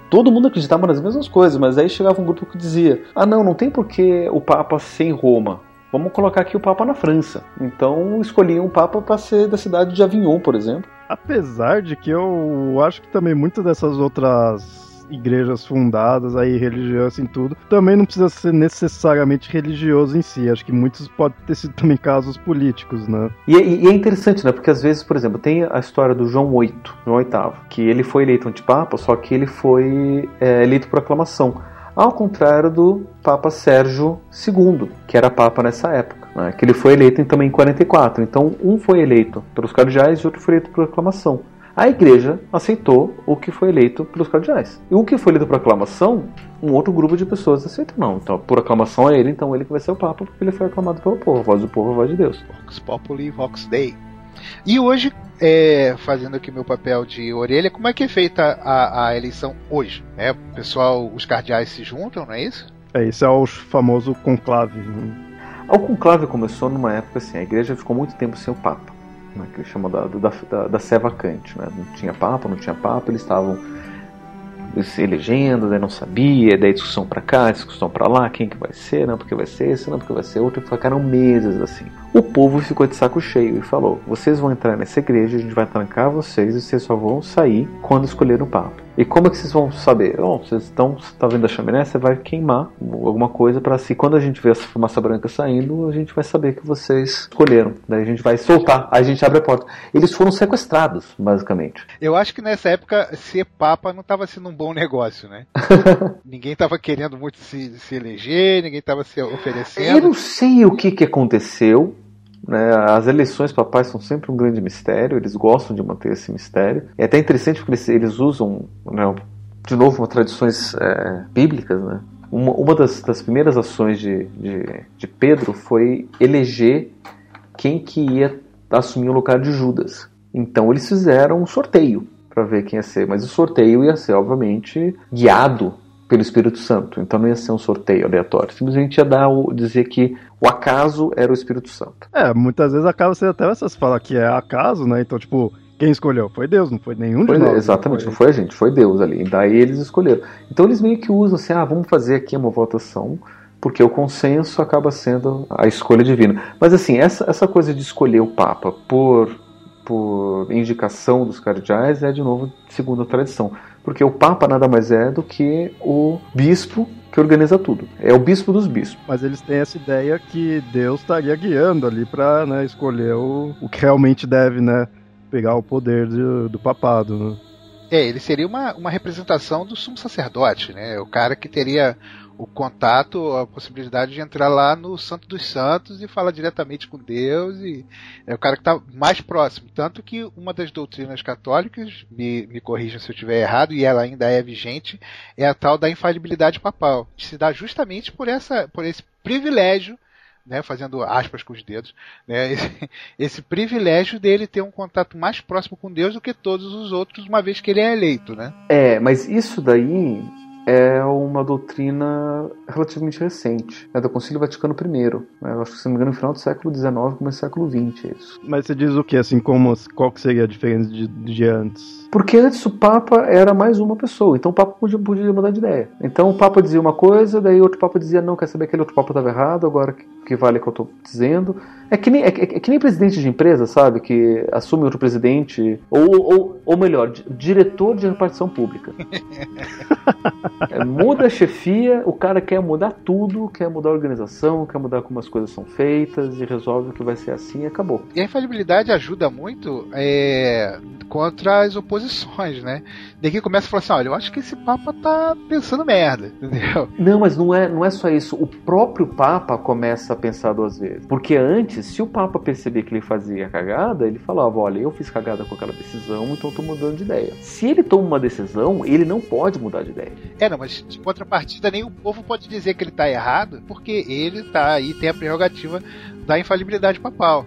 Todo mundo acreditava nas mesmas coisas, mas aí chegava um grupo que dizia: ah, não, não tem por que o Papa ser em Roma. Vamos colocar aqui o Papa na França. Então escolhiam um Papa para ser da cidade de Avignon, por exemplo. Apesar de que eu acho que também muitas dessas outras igrejas fundadas, aí religião em tudo, também não precisa ser necessariamente religioso em si. Acho que muitos podem ter sido também casos políticos, né? E, e, é interessante, né? Porque às vezes, por exemplo, tem a história do João VIII, João VIII, que ele foi eleito antipapa, só que ele foi é, eleito por aclamação. Ao contrário do Papa Sérgio II, que era Papa nessa época, né? que ele foi eleito também em 44. Então, um foi eleito pelos cardeais e outro foi eleito por aclamação. A igreja aceitou o que foi eleito pelos cardeais. E o que foi eleito por aclamação, um outro grupo de pessoas aceitou. Não, então por aclamação é ele, então ele que vai ser o Papa, porque ele foi aclamado pelo povo. A voz do povo, a voz de Deus. Vox Populi, Vox Dei. E hoje, é, fazendo aqui meu papel de orelha, como é que é feita a, a eleição hoje? É, o pessoal, os cardeais se juntam, não é isso? É, esse é o famoso conclave. Né? O conclave começou numa época assim, a igreja ficou muito tempo sem o Papa né, que da, da, da, da sé vacante. Né? Não tinha papa, não tinha papa, eles estavam se elegendo, daí não sabia, daí discussão para cá, discussão para lá, quem que vai ser, não porque vai ser esse, não porque vai ser outro, e ficaram meses assim. O povo ficou de saco cheio e falou: vocês vão entrar nessa igreja, a gente vai trancar vocês e vocês só vão sair quando escolher o Papa. E como é que vocês vão saber? Bom, vocês estão tá vendo a chaminé, você vai queimar alguma coisa para se quando a gente ver essa fumaça branca saindo, a gente vai saber que vocês escolheram. Daí a gente vai soltar, aí a gente abre a porta. Eles foram sequestrados, basicamente. Eu acho que nessa época ser papa não estava sendo um bom negócio, né? [LAUGHS] ninguém estava querendo muito se, se eleger, ninguém estava se oferecendo. Eu não sei o que, que aconteceu. Né? As eleições papais são sempre um grande mistério, eles gostam de manter esse mistério. É até interessante porque eles, eles usam, né, de novo, tradições é, bíblicas. Né? Uma, uma das, das, primeiras ações de, de, de, Pedro foi eleger quem que ia assumir o lugar de Judas. Então eles fizeram um sorteio para ver quem ia ser, mas o sorteio ia ser, obviamente, guiado pelo Espírito Santo. Então não ia ser um sorteio aleatório. Simplesmente ia dar o, dizer que o acaso era o Espírito Santo. É, muitas vezes acaba sendo até essas falas que é acaso, né? Então, tipo, quem escolheu? Foi Deus, não foi nenhum foi, de nós. Exatamente, não foi. não foi a gente, foi Deus ali. E daí eles escolheram. Então eles meio que usam assim, ah, vamos fazer aqui uma votação, porque o consenso acaba sendo a escolha divina. Mas assim, essa, essa coisa de escolher o Papa por, por indicação dos cardeais é, de novo, segundo a tradição porque o Papa nada mais é do que o bispo que organiza tudo. É o bispo dos bispos. Mas eles têm essa ideia que Deus estaria guiando ali para né, escolher o, o que realmente deve né, pegar o poder de, do papado. Né? É, ele seria uma, uma representação do sumo sacerdote, né? O cara que teria o contato, a possibilidade de entrar lá no Santo dos Santos e falar diretamente com Deus e é o cara que está mais próximo. Tanto que uma das doutrinas católicas, me, me corrija se eu estiver errado, e ela ainda é vigente, é a tal da infalibilidade papal, que se dá justamente por, essa, por esse privilégio né, fazendo aspas com os dedos, né, esse, [LAUGHS] esse, privilégio dele ter um contato mais próximo com Deus do que todos os outros, uma vez que ele é eleito, né? É, mas isso daí é uma doutrina relativamente recente, é do Concílio Vaticano I. Né? Eu acho que, se não me engano, no final do século XIX, começo do século XX, é isso. Mas você diz o que, assim, como, qual que seria a diferença de, de antes? Porque antes o Papa era mais uma pessoa, então o Papa podia, podia mudar de ideia. Então o Papa dizia uma coisa, daí outro Papa dizia, não, quer saber, aquele outro Papa estava errado, agora que, vale o que eu estou dizendo. É que, nem, é, é, que nem presidente de empresa, sabe? Que assume outro presidente, ou, ou, ou melhor, diretor de repartição pública. [LAUGHS] É, muda a chefia, o cara quer mudar tudo, quer mudar a organização, quer mudar como as coisas são feitas e resolve que vai ser assim e acabou. E a infalibilidade ajuda muito é, contra as oposições, né? Daqui começa a falar assim: olha, eu acho que esse Papa tá pensando merda, entendeu? Não, mas não é, não é só isso. O próprio Papa começa a pensar duas vezes. Porque antes, se o Papa perceber que ele fazia cagada, ele falava: olha, eu fiz cagada com aquela decisão, então tô mudando de ideia. Se ele toma uma decisão, ele não pode mudar de ideia. É, não, mas de contrapartida, nem o povo pode dizer que ele tá errado, porque ele tá aí, tem a prerrogativa da infalibilidade papal,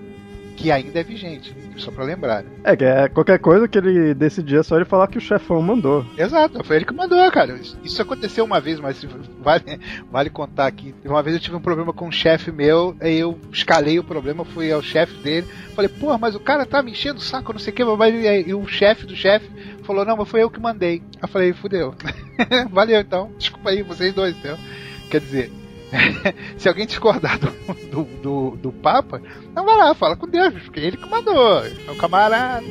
que ainda é vigente, só pra lembrar. né? É, que é qualquer coisa que ele decidir é só ele falar que o chefão mandou. Exato, foi ele que mandou, cara. Isso- aconteceu uma vez, mas vale, vale contar aqui. Uma vez eu tive um problema com um chefe meu, aí eu escalei o problema, fui ao chefe dele, falei, porra, mas o cara tá me enchendo o saco, não sei o que, mas e, o chefe do chefe falou, não, mas foi eu que mandei. Eu falei, fudeu. [LAUGHS] Valeu então, desculpa aí, vocês dois, entendeu? Quer dizer. [LAUGHS] Se alguém discordar do, do, do, do Papa, não vai lá, fala com Deus, porque ele que mandou. É o camarada.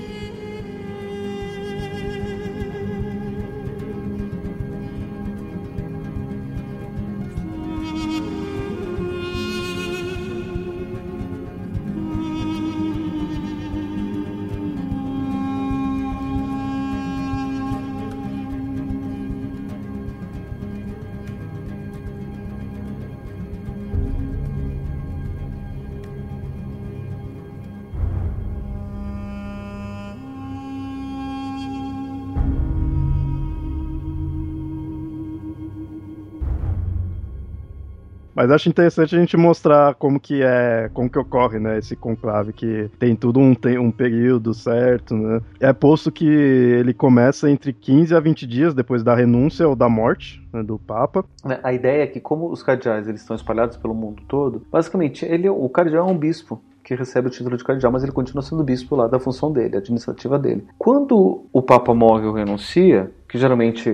Mas acho interessante a gente mostrar como que é, como que ocorre, né, esse conclave, que tem tudo um, tem um período certo, né? É posto que ele começa entre 15 a 20 dias depois da renúncia ou da morte né, do Papa. Né, A ideia é que, como os cardeais eles estão espalhados pelo mundo todo, basicamente, ele, o cardeal é um bispo que recebe o título de cardeal, mas ele continua sendo bispo lá da função dele, administrativa dele. Quando o Papa morre ou renuncia, que geralmente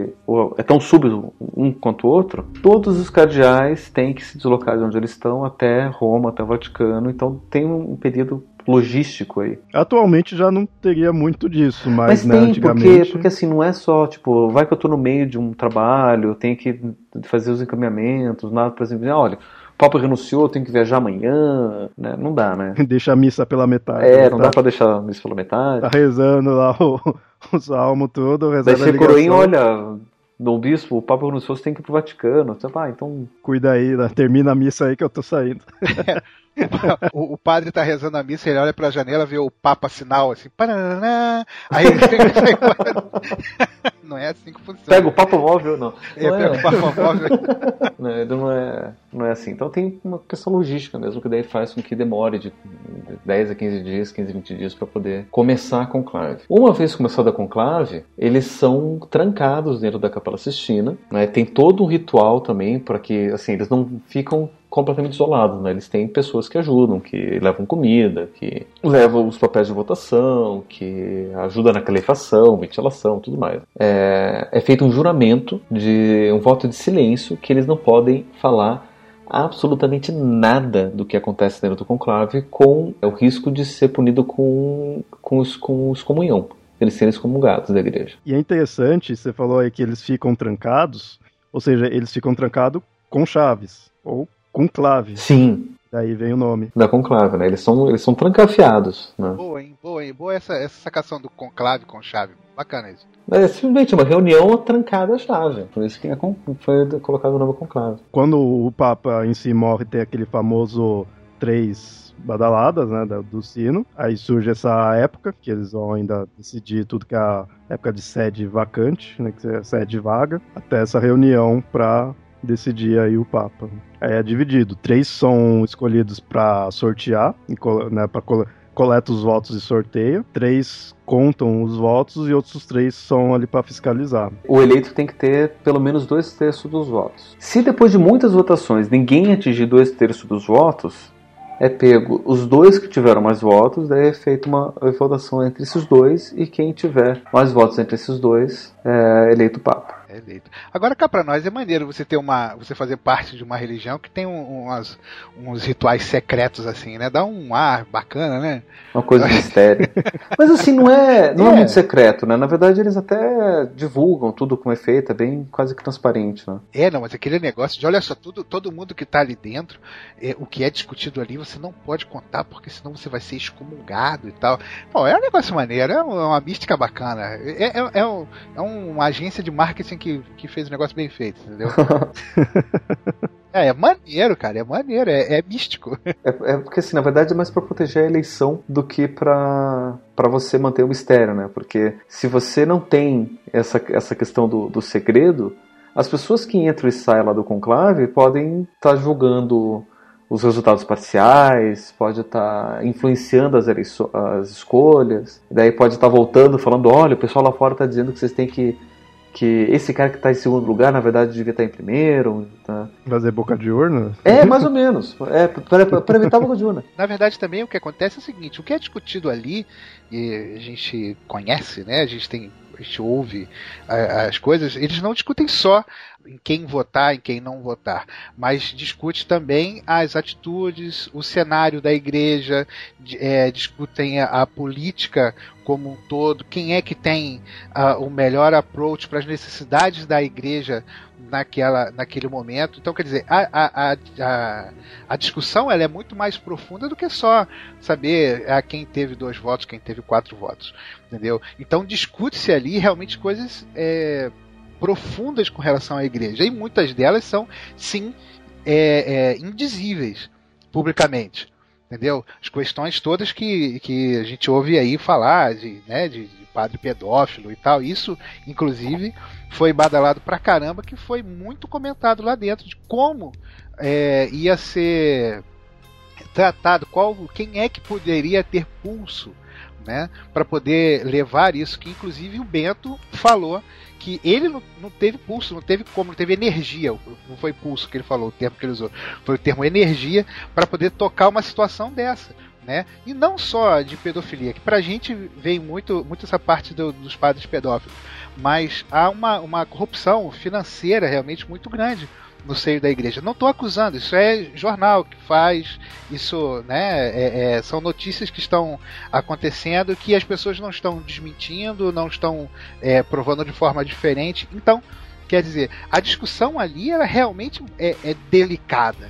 é tão súbito um quanto o outro, todos os cardeais têm que se deslocar de onde eles estão até Roma, até o Vaticano, então tem um período logístico aí. Atualmente já não teria muito disso, mas, Mas né, tem, antigamente... porque, porque assim, não é só, tipo, vai que eu tô no meio de um trabalho, eu tenho que fazer os encaminhamentos, nada, por exemplo, olha, o Papa renunciou, tenho que viajar amanhã, né? Não dá, né? [LAUGHS] Deixa a missa pela metade. É, né, não tá, dá pra deixar isso pela metade. tá rezando lá o, o salmo todo, Daí rezando a você coroinha, olha, Dom Bispo, o Papa renunciou, você tem que ir pro Vaticano. Você fala, ah, então. cuida aí, né, termina a missa aí que eu tô saindo. [LAUGHS] [LAUGHS] o, o padre tá rezando a missa, ele olha pra janela, vê o Papa sinal assim, paraná, aí ele sai [LAUGHS] embora. Não é assim que funciona. Pega o Papa móvel, não. É, Não pega o Papa móvel. [LAUGHS] Né, não, é, não é assim. Então tem uma questão logística mesmo, que daí faz com que demore de 10 a 15 dias, 15 a 20 dias para poder começar a conclave. Uma vez começada a conclave, eles são trancados dentro da Capela Sistina. Né, tem todo um ritual também para que assim, eles não ficam completamente isolados, né? Eles têm pessoas que ajudam, que levam comida, que levam os papéis de votação, que ajudam na calefação, ventilação, tudo mais. É, é feito um juramento de um voto de silêncio que eles não podem falar absolutamente nada do que acontece dentro do conclave com o risco de ser punido com, com, os, com excomunhão, eles serem excomungados da igreja. E é interessante, você falou aí que eles ficam trancados, ou seja, eles ficam trancados com chaves, ou com clave. Sim, Daí vem o nome. da conclave, né? Eles são, eles são trancafiados, né? Boa, hein? Boa, hein? Boa essa, essa sacação do conclave com chave. Bacana isso. É simplesmente uma reunião trancada à chave. Por isso que é foi colocado o nome conclave. Quando o Papa em si morre, tem aquele famoso três badaladas, né, do sino. Aí surge essa época, que eles vão ainda decidir tudo que é a época de sede vacante, né, que é sede vaga, até essa reunião para decidir aí o Papa. É dividido. Três são escolhidos para sortear, né, para coleta os votos e sorteio. Três contam os votos e outros três são ali para fiscalizar. O eleito tem que ter pelo menos dois terços dos votos. Se depois de muitas votações ninguém atingir dois terços dos votos, é pego os dois que tiveram mais votos, daí é feita uma votação entre esses dois e quem tiver mais votos entre esses dois é eleito Papa. É eleito. Agora cá pra nós é maneiro você ter uma. você fazer parte de uma religião que tem um, umas, uns rituais secretos assim, né? Dá um ar bacana, né? Uma coisa de mistério. [LAUGHS] Mas assim, não é, não é. É. muito secreto, né? Na verdade, eles até divulgam tudo como é feito, é bem quase que transparente, né? É, não, mas aquele negócio de olha só, tudo, todo mundo que tá ali dentro, é, o que é discutido ali, você não pode contar, porque senão você vai ser excomungado e tal. Bom, é um negócio maneiro, é uma, uma mística bacana. É, é, é, um- é uma agência de marketing que, que fez o negócio bem feito, entendeu? [LAUGHS] é, é maneiro, cara, é maneiro, é, é místico. [LAUGHS] É, é porque, assim, na verdade é mais pra proteger a eleição do que pra para você manter o mistério, né? Porque se você não tem essa, essa questão do, do segredo, as pessoas que entram e saem lá do conclave podem estar julgando os resultados parciais, pode estar influenciando as, as escolhas, daí pode estar voltando falando, olha, o pessoal lá fora está dizendo que vocês têm que que esse cara que está em segundo lugar, na verdade, devia estar em primeiro. Tá? Fazer boca de urna? É, mais ou menos. É, para evitar boca de urna. [LAUGHS] Na verdade, também o que acontece é o seguinte: o que é discutido ali, e a gente conhece, né? A gente tem. A gente ouve a- as coisas, eles não discutem só em quem votar, em quem não votar, mas discute também as atitudes, o cenário da igreja, é, discutem a, a política como um todo, quem é que tem ah, o melhor approach para as necessidades da igreja naquela, naquele momento. Então, quer dizer, a, a, a, a, discussão ela é muito mais profunda do que só saber a quem teve dois votos, quem teve quatro votos, entendeu? Então discute-se ali realmente coisas é, profundas com relação à igreja e muitas delas são sim é, é, indizíveis publicamente. Entendeu? As questões todas que, que a gente ouve aí falar de, né, de, de padre pedófilo e tal, isso, inclusive, foi badalado pra caramba, que foi muito comentado lá dentro de como é, ia ser tratado, qual, quem é que poderia ter pulso né, para poder levar isso, que inclusive o Bento falou que ele não, não teve pulso, não teve como, não teve energia, não foi pulso que ele falou, o termo que ele usou, foi o termo energia para poder tocar uma situação dessa. Né? E não só de pedofilia, que pra gente vem muito, muito essa parte do- dos padres pedófilos, mas há uma, uma corrupção financeira realmente muito grande no seio da igreja. Não estou acusando, isso é jornal que faz, isso né, é- é- são notícias que estão acontecendo que as pessoas não estão desmentindo, não estão é, provando de forma diferente. Então, quer dizer, a discussão ali ela realmente é, é delicada.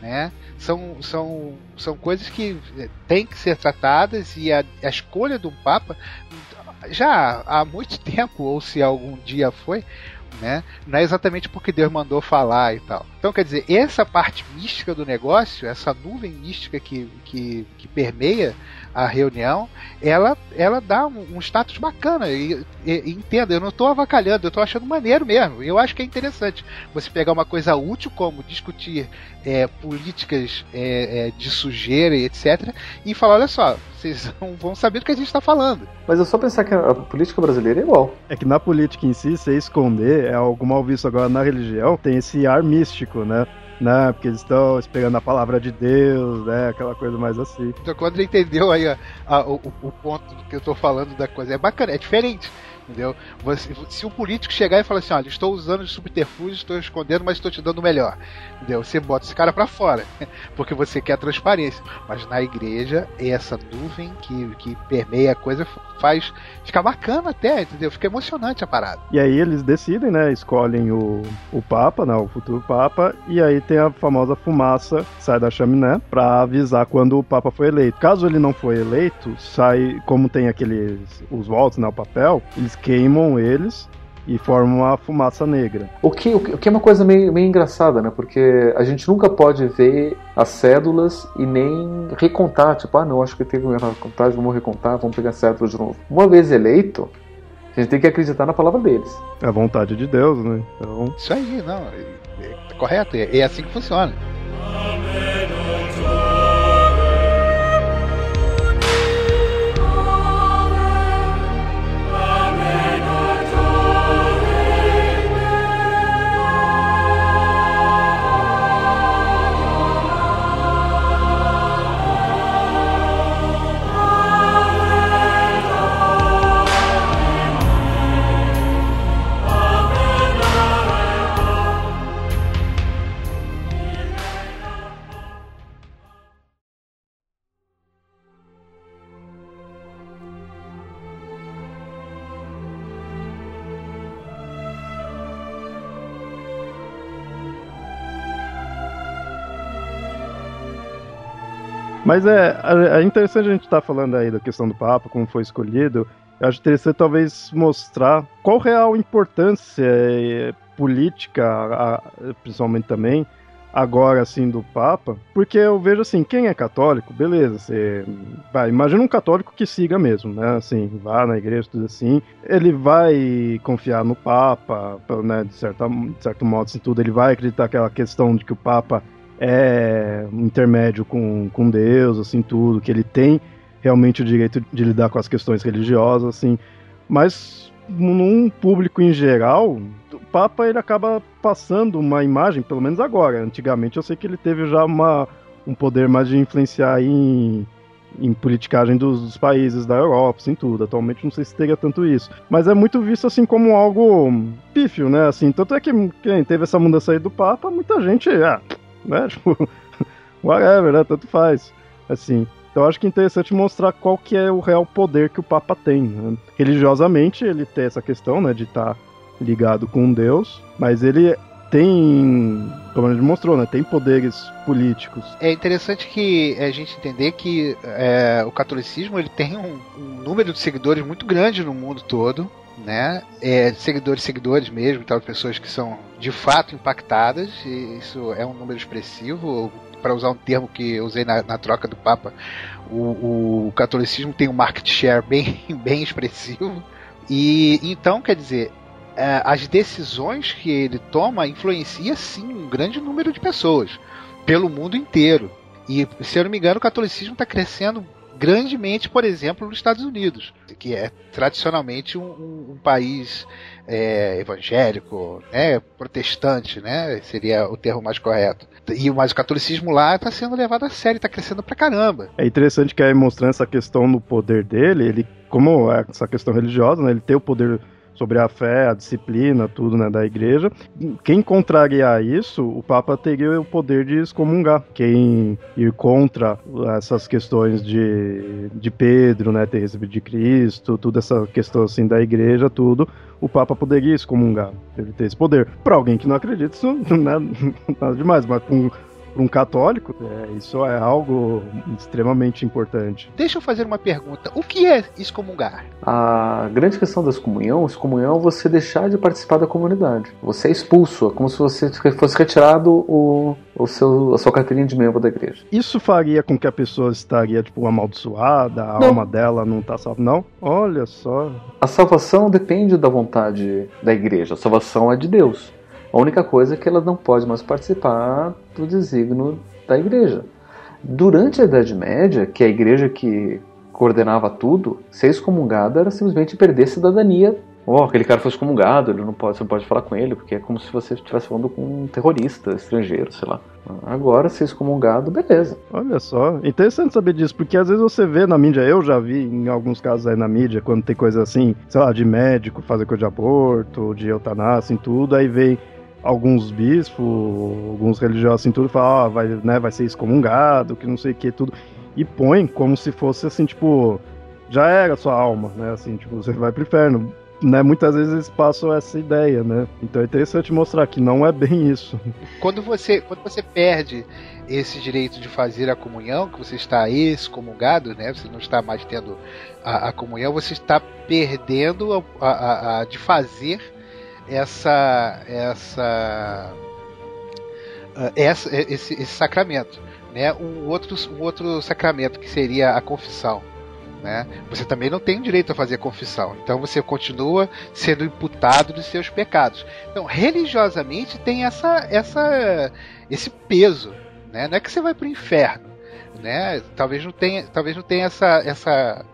Né? São, são, são coisas que é, têm que ser tratadas e a, a escolha de um Papa já há muito [LAUGHS] tempo, ou se algum dia foi, né? Não é exatamente porque Deus mandou falar e tal. Então, quer dizer, essa parte mística do negócio, essa nuvem mística que, que, que permeia a reunião, ela, ela dá um, um status bacana. E, e- entenda, eu não estou avacalhando, eu estou achando maneiro mesmo. Eu acho que é interessante você pegar uma coisa útil como discutir é, políticas é, é, de sujeira e etc. e falar: olha só, vocês [LAUGHS] vão- vão saber do que a gente está falando. Mas é só pensar que a, a política brasileira é igual. É que na política em si, você esconder é algo mal visto agora na religião, tem esse ar místico, né? Né? Porque eles estão esperando a palavra de Deus, né? Aquela coisa mais assim. Então, quando ele entendeu aí a- a- o, o ponto que eu tô falando da coisa, é bacana, é diferente. Entendeu? Você- se o político chegar e falar assim, olha, estou usando subterfúgio, estou escondendo, mas estou te dando o melhor. Entendeu? Você bota esse cara pra fora, [LAUGHS] porque você quer transparência. Mas na igreja, essa nuvem que, que permeia a coisa faz ficar bacana até, entendeu? Fica emocionante a parada. E aí eles decidem, né? Escolhem o, o Papa, né? O futuro Papa. E aí tem a famosa fumaça que sai da chaminé pra avisar quando o Papa foi eleito. Caso ele não foi eleito, sai, como tem aqueles os votos, né? O papel, eles queimam eles e formam uma fumaça negra. O que, o que é uma coisa meio, meio engraçada, né? Porque a gente nunca pode ver as cédulas e nem recontar. Tipo, ah, não, acho que teve um erro na contagem, vamos recontar, vamos pegar a cédula de novo. Uma vez eleito, a gente tem que acreditar na palavra deles. É a vontade de Deus, né? Então, Isso aí, não. É, é correto, é, é assim que funciona. Amen. Mas é, é interessante a gente estar tá falando aí da questão do Papa, como foi escolhido. Eu acho interessante talvez mostrar qual real importância é, política, principalmente também, agora assim do Papa, porque eu vejo assim, quem é católico, beleza, você vai, imagina um católico que siga mesmo, né, assim, vá na igreja, tudo assim, ele vai confiar no Papa, né, de, certa, de certo modo, assim, tudo, ele vai acreditar aquela questão de que o Papa é um intermédio com, com Deus, assim, tudo, que ele tem realmente o direito de lidar com as questões religiosas, assim, mas num público em geral, o Papa ele acaba passando uma imagem, pelo menos agora. Antigamente eu sei que ele teve já uma, um poder mais de influenciar em, em politicagem dos, dos, países da Europa, assim, tudo. Atualmente não sei se teria tanto isso. Mas é muito visto assim como algo pífio, né? Assim, tanto é que quem teve essa mudança aí do Papa, muita gente, ah, né? [LAUGHS] Tipo, whatever, né? Tanto faz. Assim. Então acho que é interessante mostrar qual que é o real poder que o Papa tem. Né? Religiosamente, ele tem essa questão, né, de estar tá ligado com Deus, mas ele tem, como ele mostrou, né, tem poderes políticos. É interessante que a gente entender que é, o catolicismo ele tem um, um, número de seguidores muito grande no mundo todo, né? É, seguidores, seguidores mesmo, tal, pessoas que são de fato impactadas. E isso é um número expressivo para usar um termo que eu usei na, na troca do Papa, o, o, catolicismo tem um market share [LAUGHS] bem, bem expressivo. E então, quer dizer, é, as decisões que ele toma influencia sim um grande número de pessoas pelo mundo inteiro. E, se eu não me engano, o catolicismo está crescendo grandemente, por exemplo, nos Estados Unidos, que é tradicionalmente um, um, um país é, evangélico, né, protestante, né, seria o termo mais correto. E mas o catolicismo lá está sendo levado a sério, está crescendo pra caramba. É interessante que aí mostrando essa questão no poder dele, ele como é essa questão religiosa, né, ele tem o poder sobre a fé, a disciplina, tudo, né, da igreja. Quem contrariar isso, o Papa teria o poder de excomungar. Quem ir contra essas questões de, de Pedro, né, ter recebido de Cristo, toda essa questão assim da igreja, tudo, o Papa poderia excomungar. Ele ter esse poder. Para alguém que não acredita, isso [LAUGHS] não é [LAUGHS] nada demais, mas com para um católico, é, isso é algo extremamente importante. Deixa eu fazer uma pergunta. O que é excomungar? A grande questão da excomunhão, excomunhão é você deixar de participar da comunidade. Você é expulso, é como se você fosse retirado o, o seu, a sua carteirinha de membro da igreja. Isso faria com que a pessoa estaria, tipo, amaldiçoada, a não. alma dela não está salva? Não? Olha só. A salvação depende da vontade da igreja. A salvação é de Deus. A única coisa é que ela não pode mais participar do desígnio da igreja. Durante a Idade Média, que é a igreja que coordenava tudo, ser excomungado era simplesmente perder cidadania. Oh, aquele cara foi excomungado, ele não pode, você não pode falar com ele, porque é como se você estivesse falando com um terrorista estrangeiro, sei lá. Agora, ser excomungado, beleza. Olha só, interessante saber disso, porque às vezes você vê na mídia, eu já vi em alguns casos aí na mídia, quando tem coisa assim, sei lá, de médico fazer coisa de aborto, de eutanásia, em tudo, aí vem alguns bispos, alguns religiosos assim, tudo falam, ah, vai, né, vai ser excomungado, que não sei o que, tudo. E põe como se fosse assim, tipo, já era sua alma, né? Assim, tipo, você vai pro inferno. Né, muitas vezes eles passam essa ideia, né? Então é interessante mostrar que não é bem isso. Quando você, quando você perde esse direito de fazer a comunhão, que você está excomungado, né? Você não está mais tendo a, a comunhão, você está perdendo a, a, a de fazer essa essa, uh, essa esse, esse, sacramento, né? Um outro um outro sacramento que seria a confissão. Né? Você também não tem direito a fazer confissão. Então você continua sendo imputado dos seus pecados. Então, religiosamente tem essa, essa, esse peso. Né? Não é que você vai para o inferno. Né? Talvez não tenha, talvez não tenha essa, essa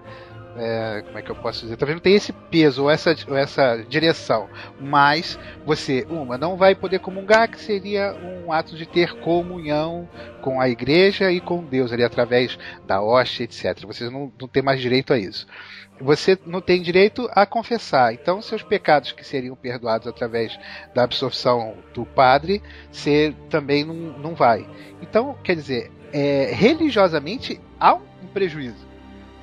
é, como é que eu posso dizer? Talvez não tenha esse peso ou essa, ou essa direção, mas você, uma, não vai poder comungar, que seria um ato de ter comunhão com a igreja e com Deus ali através da hóstia, etc. Você não, não tem mais direito a isso. Você não tem direito a confessar. Então, seus pecados que seriam perdoados através da absorção do padre, você também não, não vai. Então, quer dizer, é, religiosamente há um prejuízo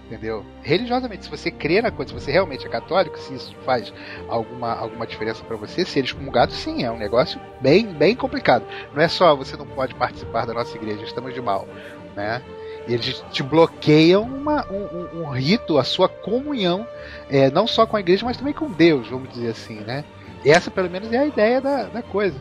entendeu? Religiosamente, se você crê na coisa, se você realmente é católico, se isso faz alguma, alguma diferença para você, ser excomungado, sim, é um negócio bem, bem complicado. Não é só você não pode participar da nossa igreja, estamos de mal, né? Eles te bloqueiam uma, um, um, rito, a sua comunhão, é, não só com a igreja, mas também com Deus, vamos dizer assim, né? Essa, pelo menos, é a ideia da, da coisa.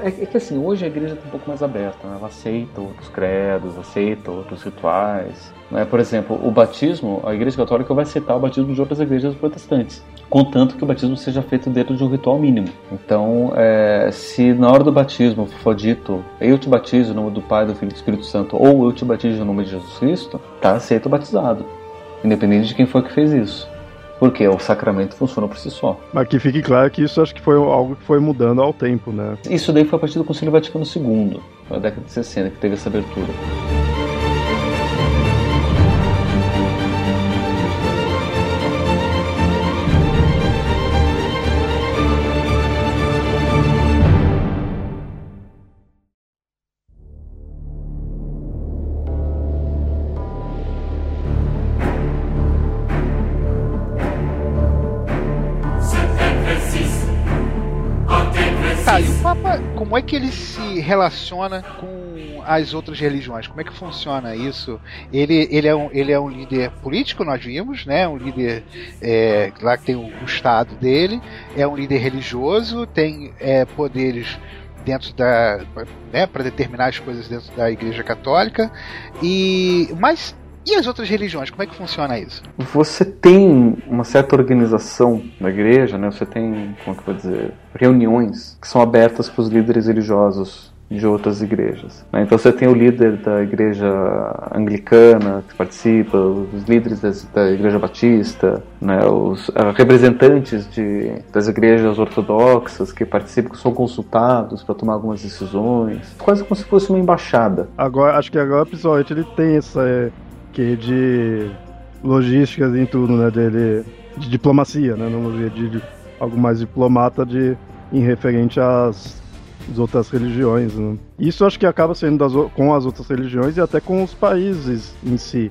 É, é que assim, hoje a igreja está um pouco mais aberta, né? ela aceita outros credos, aceita outros rituais. Né? Por exemplo, o batismo, a igreja católica vai aceitar o batismo de outras igrejas protestantes, contanto que o batismo seja feito dentro de um ritual mínimo. Então, é, se na hora do batismo for dito, eu te batizo em nome do Pai, do Filho e do Espírito Santo, ou eu te batizo em nome de Jesus Cristo, tá aceito o batizado, independente de quem foi que fez isso porque o sacramento funciona por si só. Mas que fique claro que isso acho que foi algo que foi mudando ao tempo, né? Isso daí foi a partir do Concílio Vaticano II, na década de 60, que teve essa abertura. Relaciona com as outras religiões? Como é que funciona isso? Ele, ele, é, um, ele é um líder político, nós vimos, né? Um líder é, lá que tem o, o, Estado dele, é um líder religioso, tem é, poderes dentro da né, para determinar as coisas dentro da Igreja Católica e mas e as outras religiões, como é que funciona isso? Você tem uma certa organização na igreja, né? Você tem, como é que eu vou dizer, reuniões que são abertas para os líderes religiosos de outras igrejas. Né? Então você tem o líder da igreja anglicana que participa, os líderes das, da igreja batista, né? os uh, representantes de, das igrejas ortodoxas que participam, que são consultados para tomar algumas decisões, quase como se fosse uma embaixada. Agora acho que agora episódio ele tem essa que de logística em tudo, né? Dele, de diplomacia, né? Não de, de algo mais diplomata de em referente às, às outras religiões. Né? Isso acho que acaba sendo das, com as outras religiões e até com os países em si.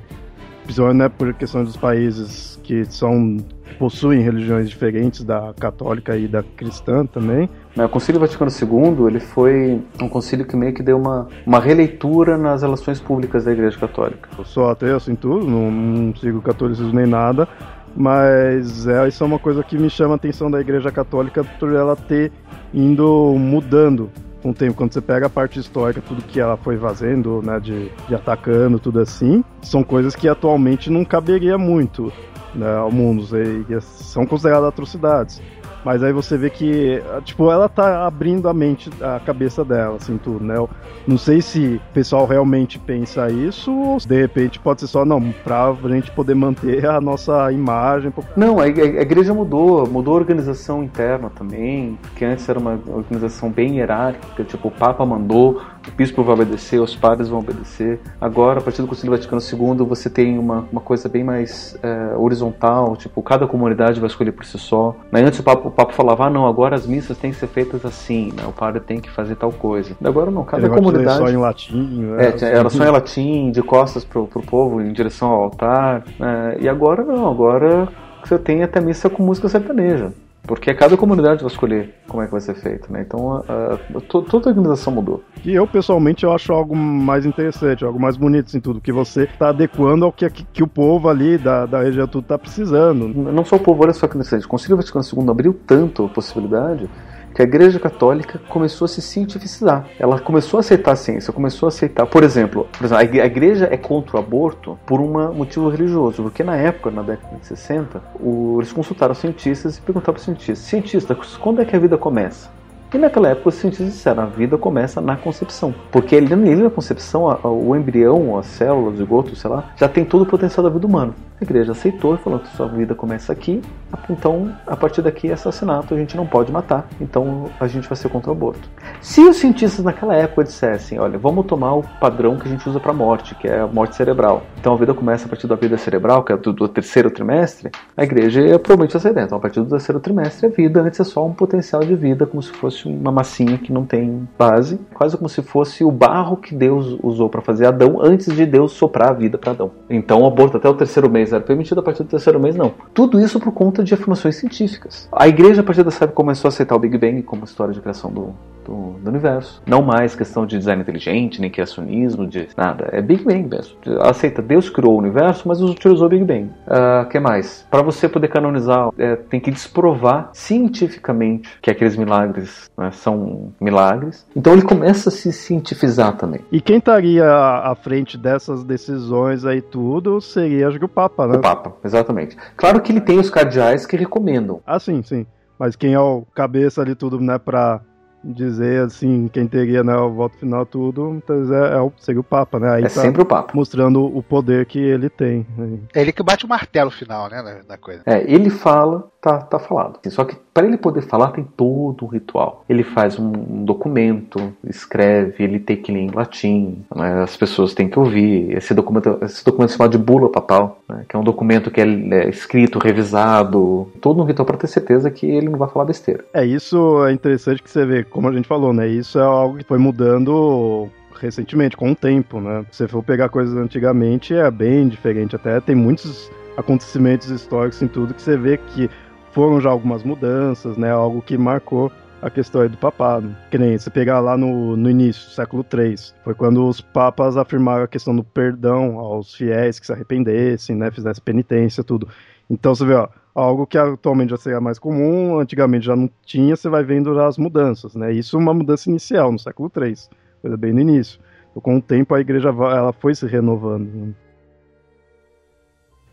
Principalmente né, por questão dos países que são possuem religiões diferentes da católica e da cristã também. O Concílio Vaticano II ele foi um concílio que meio que deu uma, uma releitura nas relações públicas da Igreja Católica. Eu sou ateu assim tudo, não, não sigo catolicismo nem nada, mas é, isso é uma coisa que me chama a atenção da Igreja Católica por ela ter indo mudando com o tempo. Quando você pega a parte histórica, tudo que ela foi fazendo, né, de, de atacando, tudo assim, são coisas que atualmente não caberia muito né, ao mundo, e são consideradas atrocidades. Mas aí você vê que, tipo, ela tá abrindo a mente, a cabeça dela, assim, tudo, né? Eu não sei se o pessoal realmente pensa isso ou de repente pode ser só, não, pra gente poder manter a nossa imagem. Não, a, igreja mudou, mudou a organização interna também, porque antes era uma organização bem hierárquica, tipo, o Papa mandou, o bispo vai obedecer, os padres vão obedecer. Agora, a partir do Concílio Vaticano II, você tem uma, uma coisa bem mais é, horizontal, tipo, cada comunidade vai escolher por si só. Né? Antes o Papa, o Papa falava, ah, não, agora as missas têm que ser feitas assim, né? o padre tem que fazer tal coisa. Agora não, cada Ele comunidade... só em latim, né? É, era só em latim, de costas pro, pro povo, em direção ao altar. Né? E agora não, agora você tem até missa com música sertaneja. Porque cada comunidade vai escolher como é que vai ser feito, né? Então a, a, toda a organização mudou. E eu, pessoalmente, eu acho algo mais interessante, algo mais bonito, assim, tudo, que você está adequando ao que, que o povo ali da, da região tudo está precisando. Não só o povo, olha só que interessante. O Concílio Vaticano II abriu tanto a possibilidade que a Igreja Católica começou a se cientificar. Ela começou a aceitar a ciência, começou a aceitar. Por exemplo, por exemplo a Igreja é contra o aborto por um motivo religioso, porque na época, na década de 60, o, eles consultaram cientistas e perguntaram para os cientistas: cientista, quando é que a vida começa? E naquela época os cientistas disseram, a vida começa na concepção. Porque ali na concepção, o embrião, as células, o zigoto, sei lá, já tem todo o potencial da vida humana. A igreja aceitou e falou que sua vida começa aqui, então a partir daqui é assassinato, a gente não pode matar, então a gente vai ser contra o aborto. Se os cientistas naquela época dissessem, olha, vamos tomar o padrão que a gente usa para morte, que é a morte cerebral. Então a vida começa a partir da vida cerebral, que é do, do terceiro trimestre, a igreja ia provavelmente aceitar. Então a partir do terceiro trimestre a vida antes é só um potencial de vida, como se fosse uma massinha que não tem base, quase como se fosse o barro que Deus usou para fazer Adão antes de Deus soprar a vida para Adão. Então o aborto até o terceiro mês era permitido, a partir do terceiro mês não. Tudo isso por conta de afirmações científicas. A igreja a partir dessa época começou a aceitar o Big Bang como história de criação do, do, do universo. Não mais questão de design inteligente, nem criacionismo, de nada. É Big Bang mesmo. Aceita, Deus criou o universo, mas utilizou o Big Bang. O uh, que mais? Para você poder canonizar, é, tem que desprovar cientificamente que aqueles milagres né, são milagres. Então ele começa a se cientificar também. E quem estaria à frente dessas decisões aí tudo seria, acho que o Papa, né? O Papa, exatamente. Claro que ele tem os cardeais que recomendam. Ah, sim, sim. Mas quem é o cabeça ali tudo, né, pra dizer assim quem teria né, o voto final tudo então é, é o, seria o Papa né Aí é tá sempre o Papa mostrando o poder que ele tem é ele que bate o martelo final né na, na coisa é ele fala tá, tá falado só que para ele poder falar tem todo um ritual ele faz um, um documento escreve ele tem que ler em latim né, as pessoas têm que ouvir esse documento esse documento se chama de bula papal né, que é um documento que é, é escrito revisado todo um ritual para ter certeza que ele não vai falar besteira é isso é interessante que você vê como a gente falou, né? Isso é algo que foi mudando recentemente, com o tempo, né? Se você for pegar coisas antigamente, é bem diferente. Até tem muitos acontecimentos históricos em tudo que você vê que foram já algumas mudanças, né? Algo que marcou a questão aí do papado. Que nem você pegar lá no, no início, século III, foi quando os papas afirmaram a questão do perdão aos fiéis que se arrependessem, né? Fizessem penitência, tudo. Então você vê, ó, algo que atualmente já seria mais comum, antigamente já não tinha, você vai vendo já as mudanças, né? Isso é uma mudança inicial no século III, coisa bem no início. Então, com o tempo a igreja ela foi se renovando. Né?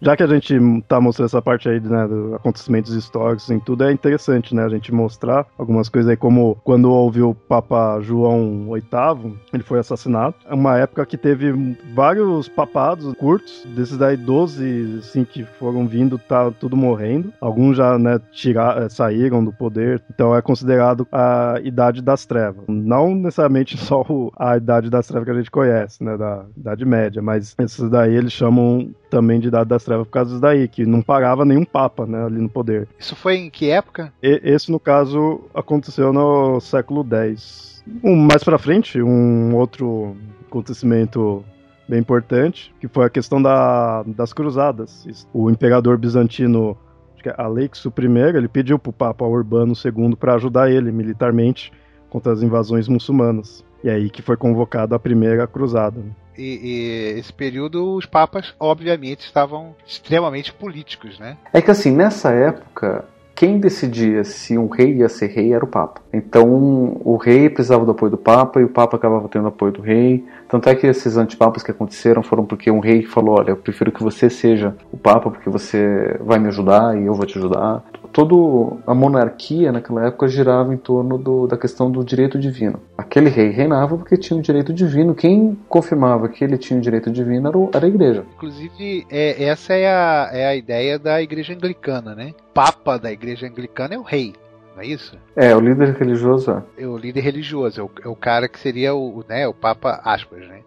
Já que a gente tá mostrando essa parte aí, né, dos acontecimentos históricos em tudo, é interessante, né, a gente mostrar algumas coisas aí, como quando houve o Papa João VIII, ele foi assassinado. É uma época que teve vários papados curtos, desses daí 12, assim, que foram vindo, tá tudo morrendo. Alguns já, né, tira, eh, saíram do poder, então é considerado a Idade das Trevas. Não necessariamente [LAUGHS] só a Idade das Trevas que a gente conhece, né, da Idade Média, mas esses daí eles chamam também de Idade das Trevas por causa disso daí, que não parava nenhum papa, né, ali no poder. Isso foi em que época? E, esse, no caso, aconteceu no século X. Um, mais pra frente, um outro acontecimento bem importante, que foi a questão da, das cruzadas. O imperador bizantino é Alexo I, ele pediu pro Papa Urbano II para ajudar ele militarmente contra as invasões muçulmanas. E aí que foi convocada a primeira cruzada. E, e, esse período os papas, obviamente, estavam extremamente políticos, né? É que assim, nessa época, quem decidia se um rei ia ser rei era o Papa. Então o rei precisava do apoio do Papa e o Papa acabava tendo apoio do rei. Tanto é que esses antipapas que aconteceram foram porque um rei falou: Olha, eu prefiro que você seja o Papa porque você vai me ajudar e eu vou te ajudar toda a monarquia naquela época girava em torno do, da questão do direito divino. Aquele rei reinava porque tinha um direito divino. Quem confirmava que ele tinha um direito divino era, o, era a igreja. Inclusive, é, essa é a, é a ideia da igreja anglicana, né? Papa da igreja anglicana é o rei. Não é isso? É, o líder religioso é. é o líder religioso, é o, é o cara que seria o, né, o Papa aspas, né?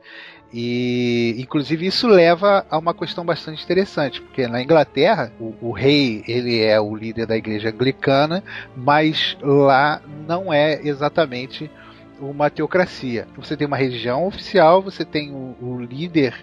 E, inclusive, isso leva a uma questão bastante interessante, porque na Inglaterra, o, o, rei ele é o líder da igreja anglicana, mas lá não é exatamente uma teocracia. Você tem uma religião oficial, você tem o, o líder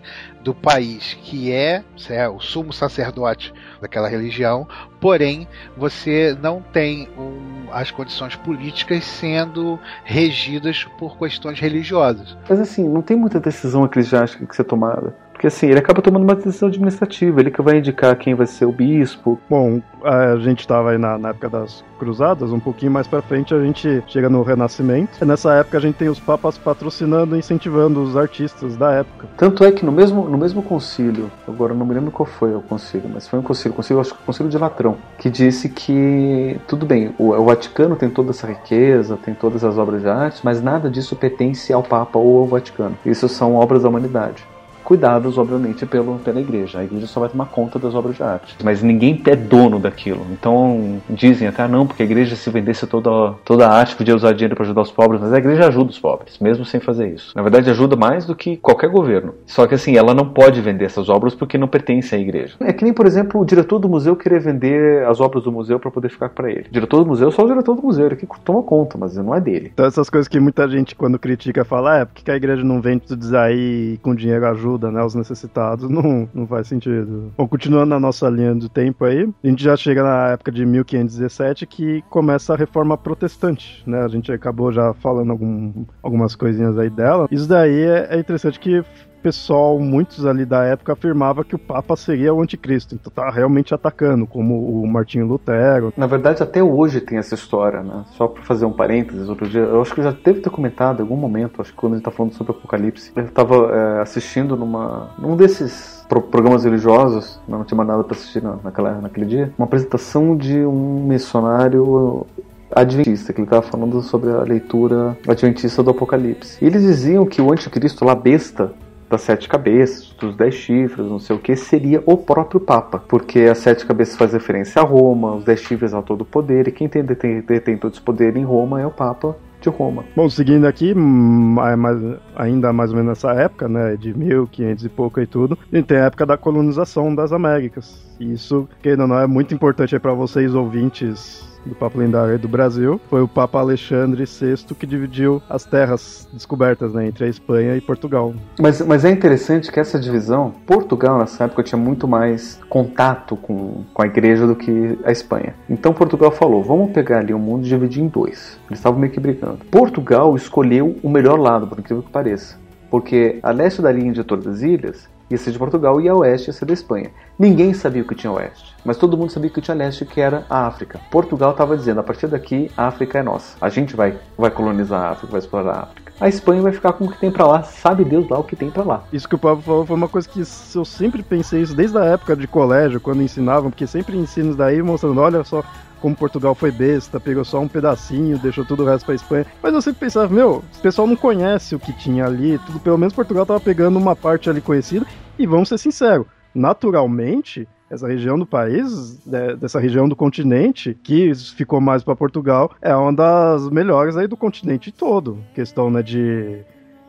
do país que é, é, o sumo sacerdote daquela religião, porém você não tem um, as condições políticas sendo regidas por questões religiosas. Mas assim, não tem muita decisão eclesiástica que ser tomada. Porque assim, ele acaba tomando uma decisão administrativa, ele que vai indicar quem vai ser o bispo. Bom, a gente estava aí na, na, época das cruzadas, um pouquinho mais para frente a gente chega no Renascimento. E nessa época a gente tem os papas patrocinando e incentivando os artistas da época. Tanto é que no mesmo, no mesmo concílio, agora não me lembro qual foi o concílio, mas foi um concílio, concílio acho que o concílio de Latrão, que disse que tudo bem, o, o Vaticano tem toda essa riqueza, tem todas as obras de arte, mas nada disso pertence ao Papa ou ao Vaticano. Isso são obras da humanidade cuidados, obviamente, pelo, pela igreja. A igreja só vai tomar conta das obras de arte. Mas ninguém é dono daquilo. Então dizem até, ah, não, porque a igreja se vendesse toda, toda a arte, podia usar dinheiro para ajudar os pobres, mas a igreja ajuda os pobres, mesmo sem fazer isso. Na verdade, ajuda mais do que qualquer governo. Só que assim, ela não pode vender essas obras porque não pertencem à igreja. É que nem, por exemplo, o diretor do museu querer vender as obras do museu para poder ficar para ele. O diretor do museu é só o diretor do museu, ele que toma conta, mas não é dele. Então essas coisas que muita gente quando critica fala, ah, é porque a igreja não vende tudo isso aí com dinheiro ajuda ajuda, né, aos necessitados, [LAUGHS] não, não faz sentido. Bom, continuando na nossa linha do tempo aí, a gente já chega na época de 1517 que começa a reforma protestante, né? A gente acabou já falando algum, algumas coisinhas aí dela. Isso daí é, é interessante que pessoal, muitos ali da época, afirmava que o Papa seria o anticristo. Então tá realmente atacando, como o Martinho Lutero. Na verdade, até hoje tem essa história, né? Só para fazer um parênteses, outro dia, eu acho que já deve ter comentado em algum momento, acho que quando a gente tá falando sobre Apocalipse, eu estava é, assistindo numa, num desses pro, programas religiosos, não tinha mais nada para assistir naquela, naquele dia, uma apresentação de um missionário adventista, que ele estava falando sobre a leitura adventista do Apocalipse. E eles diziam que o anticristo, lá besta, das sete cabeças, dos dez chifres, não sei o que, seria o próprio Papa, porque as sete cabeças faz referência a Roma, os dez chifres ao todo poder, e quem tem, detém, detém todo esse poder em Roma é o Papa de Roma. Bom, seguindo aqui, hum, é mais, ainda mais ou menos nessa época, né, de 1500 e pouco e tudo, a gente tem a época da colonização das Américas. Isso, que não é muito importante para vocês ouvintes do Papa Lendário do Brasil, foi o Papa Alexandre VI que dividiu as terras descobertas né, entre a Espanha e Portugal. Mas, mas é interessante que essa divisão, Portugal nessa época tinha muito mais contato com, com a igreja do que a Espanha. Então Portugal falou: vamos pegar ali o mundo e dividir em dois. Eles estavam meio que brigando. Portugal escolheu o melhor lado, por incrível que pareça. Porque a leste da linha de Tordesilhas ia ser de Portugal e a oeste ia ser da Espanha. Ninguém sabia o que tinha oeste, mas todo mundo sabia que tinha leste, que era a África. Portugal estava dizendo: a partir daqui, a África é nossa. A gente vai, vai colonizar a África, vai explorar a África. A Espanha vai ficar com o que tem para lá, sabe Deus lá o que tem para lá. Isso que o Pablo falou foi uma coisa que eu sempre pensei isso desde a época de colégio, quando ensinavam, porque sempre ensinos daí mostrando: olha só, como Portugal foi besta, pegou só um pedacinho, deixou tudo o resto pra Espanha. Mas eu sempre pensava, meu, o pessoal não conhece o que tinha ali, tudo, pelo menos Portugal tava pegando uma parte ali conhecida, e vamos ser sinceros, naturalmente, essa região do país, né, dessa região do continente, que ficou mais para Portugal, é uma das melhores aí do continente todo. Questão, né, de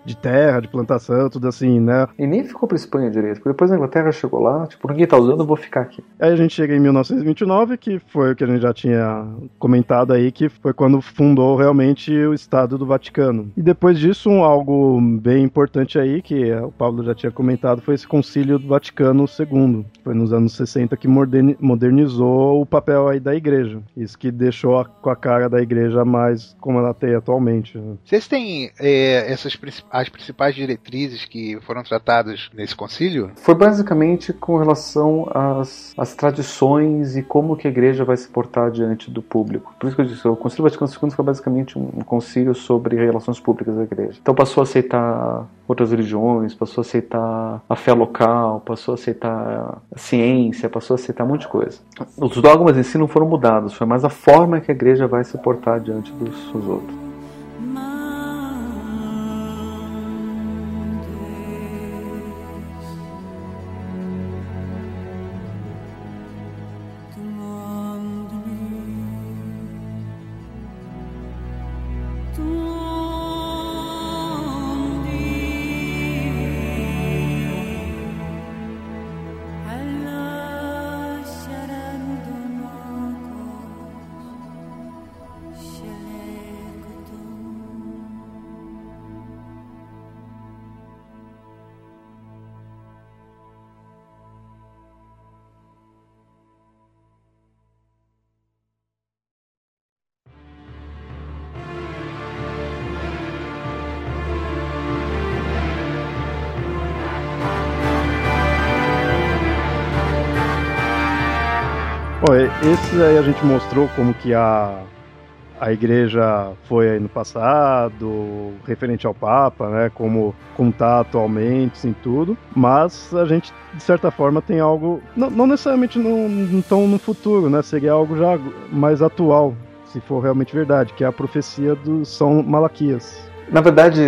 de terra, de plantação, tudo assim, né? E nem ficou pra Espanha direito, porque depois a Inglaterra chegou lá, tipo, ninguém tá usando, eu vou ficar aqui. Aí a gente chega em 1929, que foi o que a gente já tinha comentado aí, que foi quando fundou realmente o Estado do Vaticano. E depois disso, um, algo bem importante aí, que o Paulo já tinha comentado, foi esse Concílio do Vaticano II. Foi nos anos 60 que modernizou o papel aí da igreja. Isso que deixou a, com a cara da igreja mais como ela tem atualmente. Vocês têm é, essas as principais diretrizes que foram tratadas nesse concílio? Foi basicamente com relação às, às tradições e como que a igreja vai se portar diante do público. Por isso que eu disse, o Concílio Vaticano II foi basicamente um, concílio sobre relações públicas da igreja. Então passou a aceitar outras religiões, passou a aceitar a fé local, passou a aceitar a ciência, passou a aceitar um monte de coisa. Os dogmas em si não foram mudados, foi mais a forma que a igreja vai se portar diante dos, dos outros. Esse aí a gente mostrou como que a, a igreja foi aí no passado, referente ao Papa, né, como, como tá atualmente, em tudo, mas a gente, de certa forma, tem algo, não, não necessariamente no, tão no futuro, né, seria algo já mais atual, se for realmente verdade, que é a profecia do São Malaquias. Na verdade,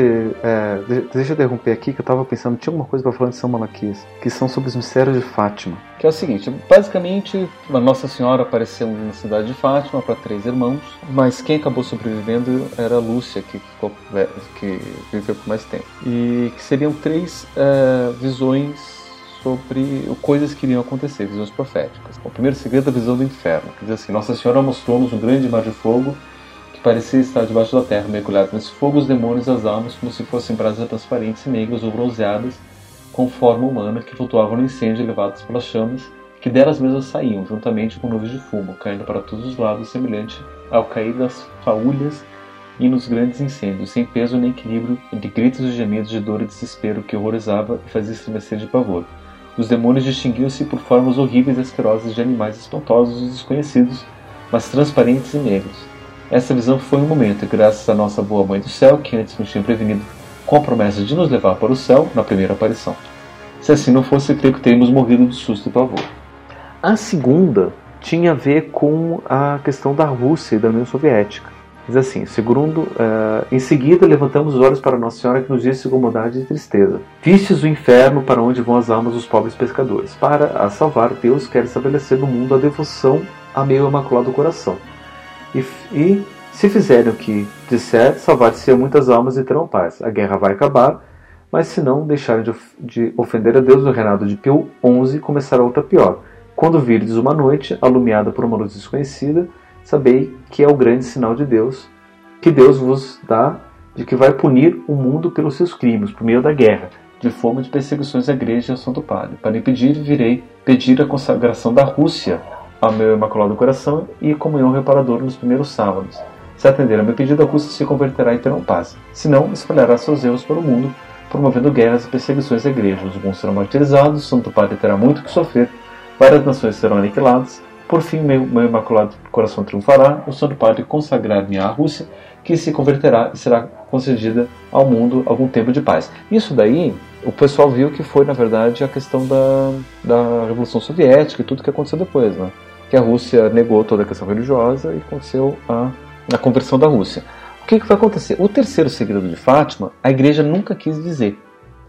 é, deixa eu interromper aqui que eu estava pensando, tinha alguma coisa para falar de São Malaquias, que são sobre os mistérios de Fátima. Que é o seguinte, basicamente, a Nossa Senhora apareceu na cidade de Fátima para três irmãos, mas quem acabou sobrevivendo era Lúcia, que, ficou, é, que viveu por mais tempo. E que seriam três é, visões sobre coisas que iriam acontecer, visões proféticas. O primeiro segredo é a visão do inferno, que diz assim, Nossa Senhora mostrou-nos um grande mar de fogo parecia estar debaixo da terra, mergulhado nesse fogo os demônios as almas, como se fossem brasas transparentes e negras ou bronzeadas, com forma humana que flutuavam no incêndio levadas pelas chamas que delas mesmas saíam, juntamente com nuvens de fumo, caindo para todos os lados, semelhante ao cair das faúlhas e nos grandes incêndios, sem peso nem equilíbrio, entre gritos e gemidos de dor e desespero que horrorizava e fazia estremecer de pavor. Os demônios distinguiam-se por formas horríveis e asquerosas de animais espantosos e desconhecidos, mas transparentes e negros. Essa visão foi um momento, graças à nossa boa mãe do céu, que antes nos tinha prevenido com a promessa de nos levar para o céu na primeira aparição. Se assim não fosse, creio que teríamos morrido de susto e pavor. A segunda tinha a ver com a questão da Rússia e da União Soviética. Diz assim, segundo, uh, em seguida levantamos os olhos para Nossa Senhora que nos disse com bondade e tristeza. Vistes o inferno para onde vão as almas dos pobres pescadores. Para a salvar, Deus quer estabelecer no mundo a devoção a meio imaculado coração. E, e se fizerem o que disser, salvar-se muitas almas e terão paz. A guerra vai acabar, mas se não deixarem de, de ofender a Deus, o reinado de Pio XI começará outra pior quando virdes uma noite, alumiada por uma luz desconhecida, sabei que é o grande sinal de Deus, que Deus vos dá de que vai punir o mundo pelos seus crimes, por meio da guerra, de fome de perseguições à igreja e ao Santo Padre. Para impedir, virei pedir a consagração da Rússia ao meu Imaculado Coração e comunhão reparadora nos primeiros sábados. Se atender a meu pedido, a Rússia se converterá e terão paz. Se não, espalhará seus erros pelo mundo, promovendo guerras e perseguições à igreja. Os bons serão martirizados, o Santo Padre terá muito que sofrer várias nações serão aniquiladas. Por fim, meu, meu imaculado coração triunfará. O Santo Padre consagrar-me à Rússia, que se converterá e será concedida ao mundo algum tempo de paz. Isso daí, o pessoal viu que foi, na verdade, a questão da, da Revolução Soviética e tudo que aconteceu depois, né? Que a Rússia negou toda a questão religiosa e aconteceu a, a conversão da Rússia. O que, que vai acontecer? O terceiro segredo de Fátima, a igreja nunca quis dizer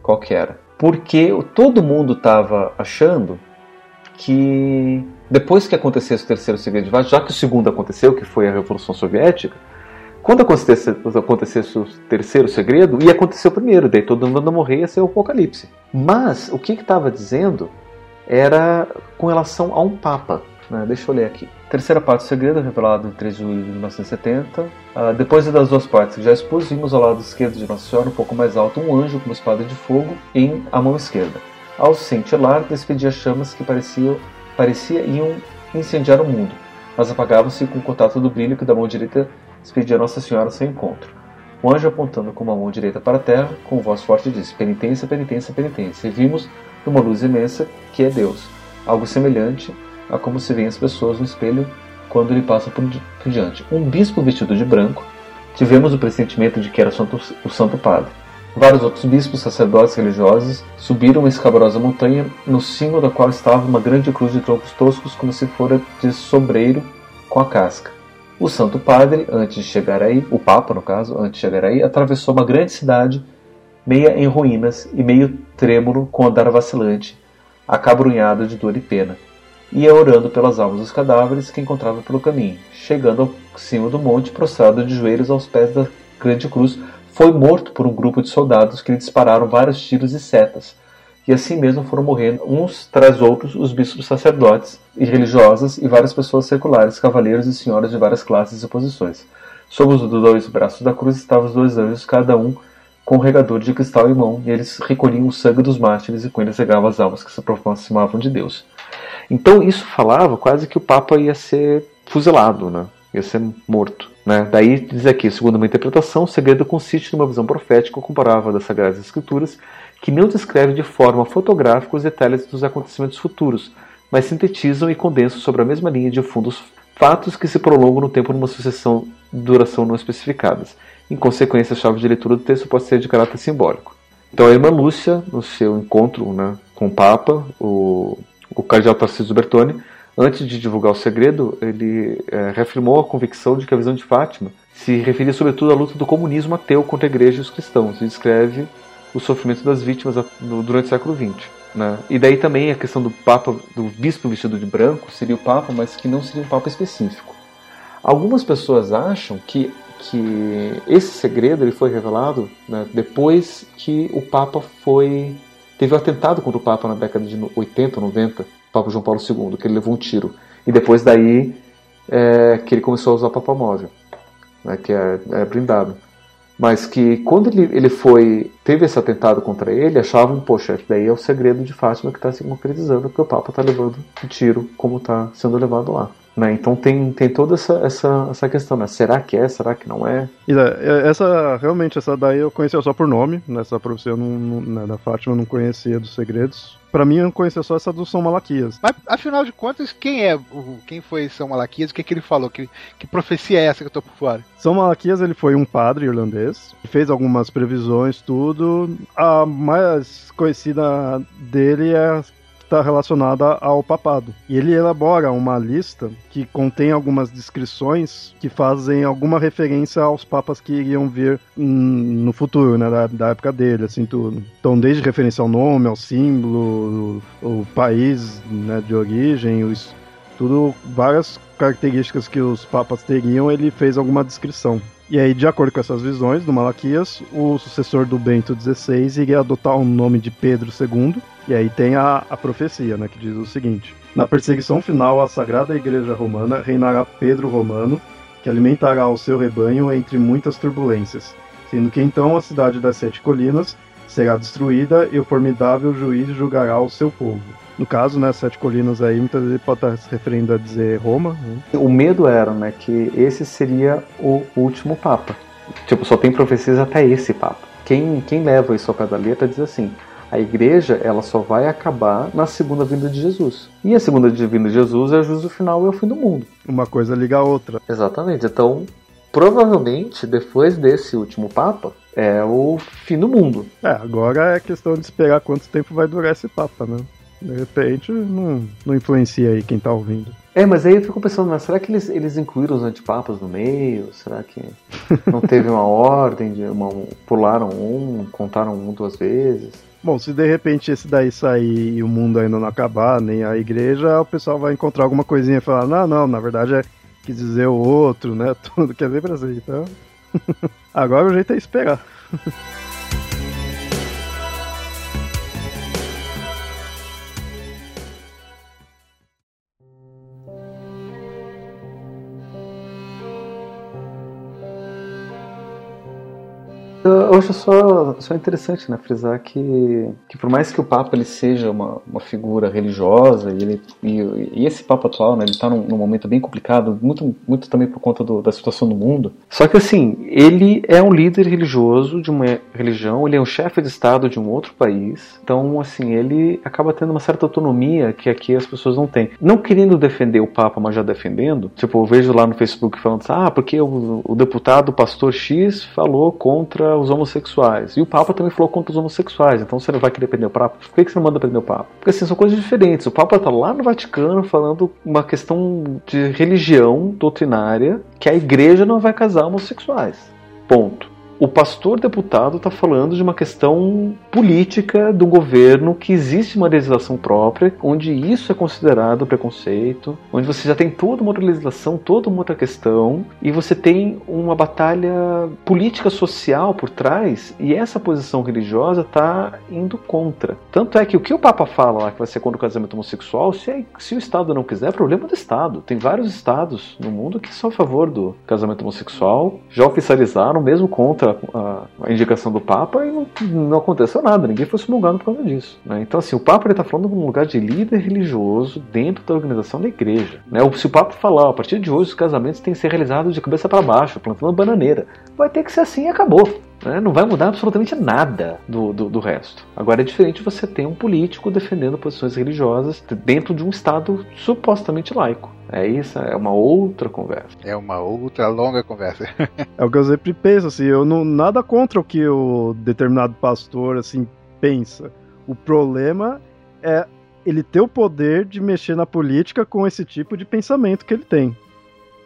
qual que era. Porque todo mundo estava achando que depois que acontecesse o terceiro segredo de Vaz, já que o segundo aconteceu, que foi a Revolução Soviética, quando acontecesse, acontecesse o terceiro segredo, ia acontecer o primeiro, daí todo mundo morrer ia ser o Apocalipse. Mas o que estava dizendo era com relação a um Papa. Né? Deixa eu ler aqui. Terceira parte do segredo, revelado em 3 de julho de 1970. Uh, ah, depois das duas partes que já expus, vimos ao lado esquerdo de Nossa Senhora, um pouco mais alto, um anjo com uma espada de fogo em a mão esquerda. Ao cintilar, despedia chamas que pareciam, parecia iam incendiar o mundo, mas apagavam-se com o contato do brilho que da mão direita expedia Nossa Senhora ao seu encontro. O anjo, apontando com a mão direita para a terra, com voz forte disse: Penitência, penitência, penitência. E vimos numa luz imensa que é Deus, algo semelhante a como se vêem as pessoas no espelho quando ele passa por, por diante. Um bispo vestido de branco. Tivemos o pressentimento de que era o Santo Padre. Vários outros bispos, sacerdotes religiosos subiram uma escabrosa montanha, no cimo da qual estava uma grande cruz de troncos toscos, como se fora de sobreiro com a casca. O Santo Padre, antes de chegar aí, o Papa no caso, antes de chegar aí, atravessou uma grande cidade, meia em ruínas e meio trêmulo, com andar vacilante, acabrunhado de dor e pena. Ia orando pelas almas dos cadáveres que encontrava pelo caminho, chegando ao cimo do monte, prostrado de joelhos aos pés da grande cruz, foi morto por um grupo de soldados que lhe dispararam vários tiros e setas, e assim mesmo foram morrendo uns tras outros os bispos sacerdotes e religiosas e várias pessoas seculares, cavaleiros e senhoras de várias classes e posições. Sob os dois braços da cruz estavam os dois anjos, cada um com um regador de cristal em mão, e eles recolhiam o sangue dos mártires e com eles regavam as almas que se aproximavam de Deus. Então isso falava quase que o Papa ia ser fuzilado, né? ia ser morto. Né? Daí diz aqui, segundo uma interpretação, o segredo consiste numa visão profética comparável das Sagradas Escrituras, que não descreve de forma fotográfica os detalhes dos acontecimentos futuros, mas sintetizam e condensam sobre a mesma linha de fundos fatos que se prolongam no tempo numa sucessão de duração não especificadas. Em consequência, a chave de leitura do texto pode ser de caráter simbólico. Então, a irmã Lúcia, no seu encontro né, com o Papa, o, o cardeal Tarcísio Bertone, Antes de divulgar o segredo, ele é, reafirmou a convicção de que a visão de Fátima se referia sobretudo à luta do comunismo ateu contra a igreja e os cristãos, e descreve o sofrimento das vítimas durante o século XX. Né? E daí também a questão do Papa, do bispo vestido de branco, seria o Papa, mas que não seria um Papa específico. Algumas pessoas acham que, que esse segredo ele foi revelado né, depois que o Papa foi teve um atentado contra o Papa na década de 80, 90, Papa João Paulo II, que ele levou um tiro. E depois daí é, que ele começou a usar o Papa Móvel, né, que é, é blindado. Mas que quando ele, ele foi. teve esse atentado contra ele, achavam, poxa, daí é o segredo de Fátima que está se concretizando, porque o Papa está levando um tiro como está sendo levado lá. Né? Então tem, tem toda essa, essa, essa questão, né? Será que é? Será que não é? E, é, essa, realmente, essa daí eu conhecia só por nome, nessa profissão não, não, né, da Fátima eu não conhecia dos segredos. Pra mim, eu conhecia só essa do São Malaquias. Mas, afinal de contas, quem é o, quem foi São Malaquias? O que, que ele falou? Que, que profecia é essa que eu tô por fora? São Malaquias, ele foi um padre irlandês. Fez algumas previsões, tudo. A mais conhecida dele é está relacionada ao papado. E ele elabora uma lista que contém algumas descrições que fazem alguma referência aos papas que iriam vir no futuro, né, da, da época dele, assim tudo. Então, desde referência ao nome, ao símbolo, o, o país né, de origem, os, tudo, várias características que os papas teriam, ele fez alguma descrição. E aí, de acordo com essas visões do Malaquias, o sucessor do Bento XVI iria adotar o nome de Pedro II, e aí tem a, a profecia, né, que diz o seguinte: Na perseguição final à Sagrada Igreja Romana reinará Pedro Romano, que alimentará o seu rebanho entre muitas turbulências, sendo que então a cidade das sete colinas será destruída e o formidável juiz julgará o seu povo. No caso, né, Sete Colinas aí, muitas vezes pode estar se referindo a dizer Roma. Né? O medo era, né, que esse seria o último Papa. Tipo, só tem profecias até esse Papa. Quem, quem leva isso ao pé da letra diz assim: a igreja ela só vai acabar na segunda vinda de Jesus. E a segunda vinda de Jesus é o juízo final e é o fim do mundo. Uma coisa liga a outra. Exatamente. Então, provavelmente, depois desse último Papa, é o fim do mundo. É, agora é questão de esperar quanto tempo vai durar esse Papa, né? De repente, não, não influencia aí quem tá ouvindo. É, mas aí eu fico pensando, mas será que eles, eles incluíram os antipapas no meio? Será que não [LAUGHS] teve uma ordem de uma, pularam um, contaram um duas vezes? Bom, se de repente esse daí sair e o mundo ainda não acabar, nem a igreja, o pessoal vai encontrar alguma coisinha e falar, não, não, na verdade é quis dizer o outro, né? [LAUGHS] Tudo quer ver pra assim, então. [LAUGHS] Agora o jeito é esperar. Eu acho só, só interessante né, frisar que, que por mais que o Papa ele seja uma, uma figura religiosa e, ele, e, e esse Papa atual né, ele está num, num, momento bem complicado, muito, muito também por conta do, da situação do mundo. Só que assim, ele é um líder religioso de uma religião, ele é um chefe de Estado de um outro país, então assim, ele acaba tendo uma certa autonomia que aqui as pessoas não têm. Não querendo defender o Papa, mas já defendendo, tipo, eu vejo lá no Facebook falando assim, ah, porque o, o deputado o pastor X falou contra os homossexuais. E o Papa também falou contra os homossexuais. Então você não vai querer prender o Papa? Por que você não manda prender o Papa? Porque assim, são coisas diferentes. O Papa está lá no Vaticano falando uma questão de religião doutrinária que a igreja não vai casar homossexuais. Ponto o pastor deputado está falando de uma questão política do governo que existe uma legislação própria, onde isso é considerado preconceito, onde você já tem toda uma outra legislação, toda uma outra questão, e você tem uma batalha política social por trás, e essa posição religiosa está indo contra. Tanto é que o que o Papa fala lá que vai ser contra o casamento homossexual, se, é, se o Estado não quiser, é problema do Estado. Tem vários estados no mundo que são a favor do casamento homossexual, já oficializaram mesmo contra a, a, indicação do Papa e não, não aconteceu nada, ninguém foi smulgado por causa disso. Né? Então, assim, o Papa está falando de um lugar de líder religioso dentro da organização da igreja. Né? Se o Papa falar, a partir de hoje os casamentos têm que ser realizados de cabeça para baixo, plantando bananeira, vai ter que ser assim e acabou. Né? Não vai mudar absolutamente nada do, do, do, resto. Agora é diferente você ter um político defendendo posições religiosas dentro de um Estado supostamente laico. É isso, é uma outra conversa. É uma outra longa conversa. [LAUGHS] é o que eu sempre penso, assim, eu não nada contra o que o determinado pastor assim pensa. O problema é ele ter o poder de mexer na política com esse tipo de pensamento que ele tem.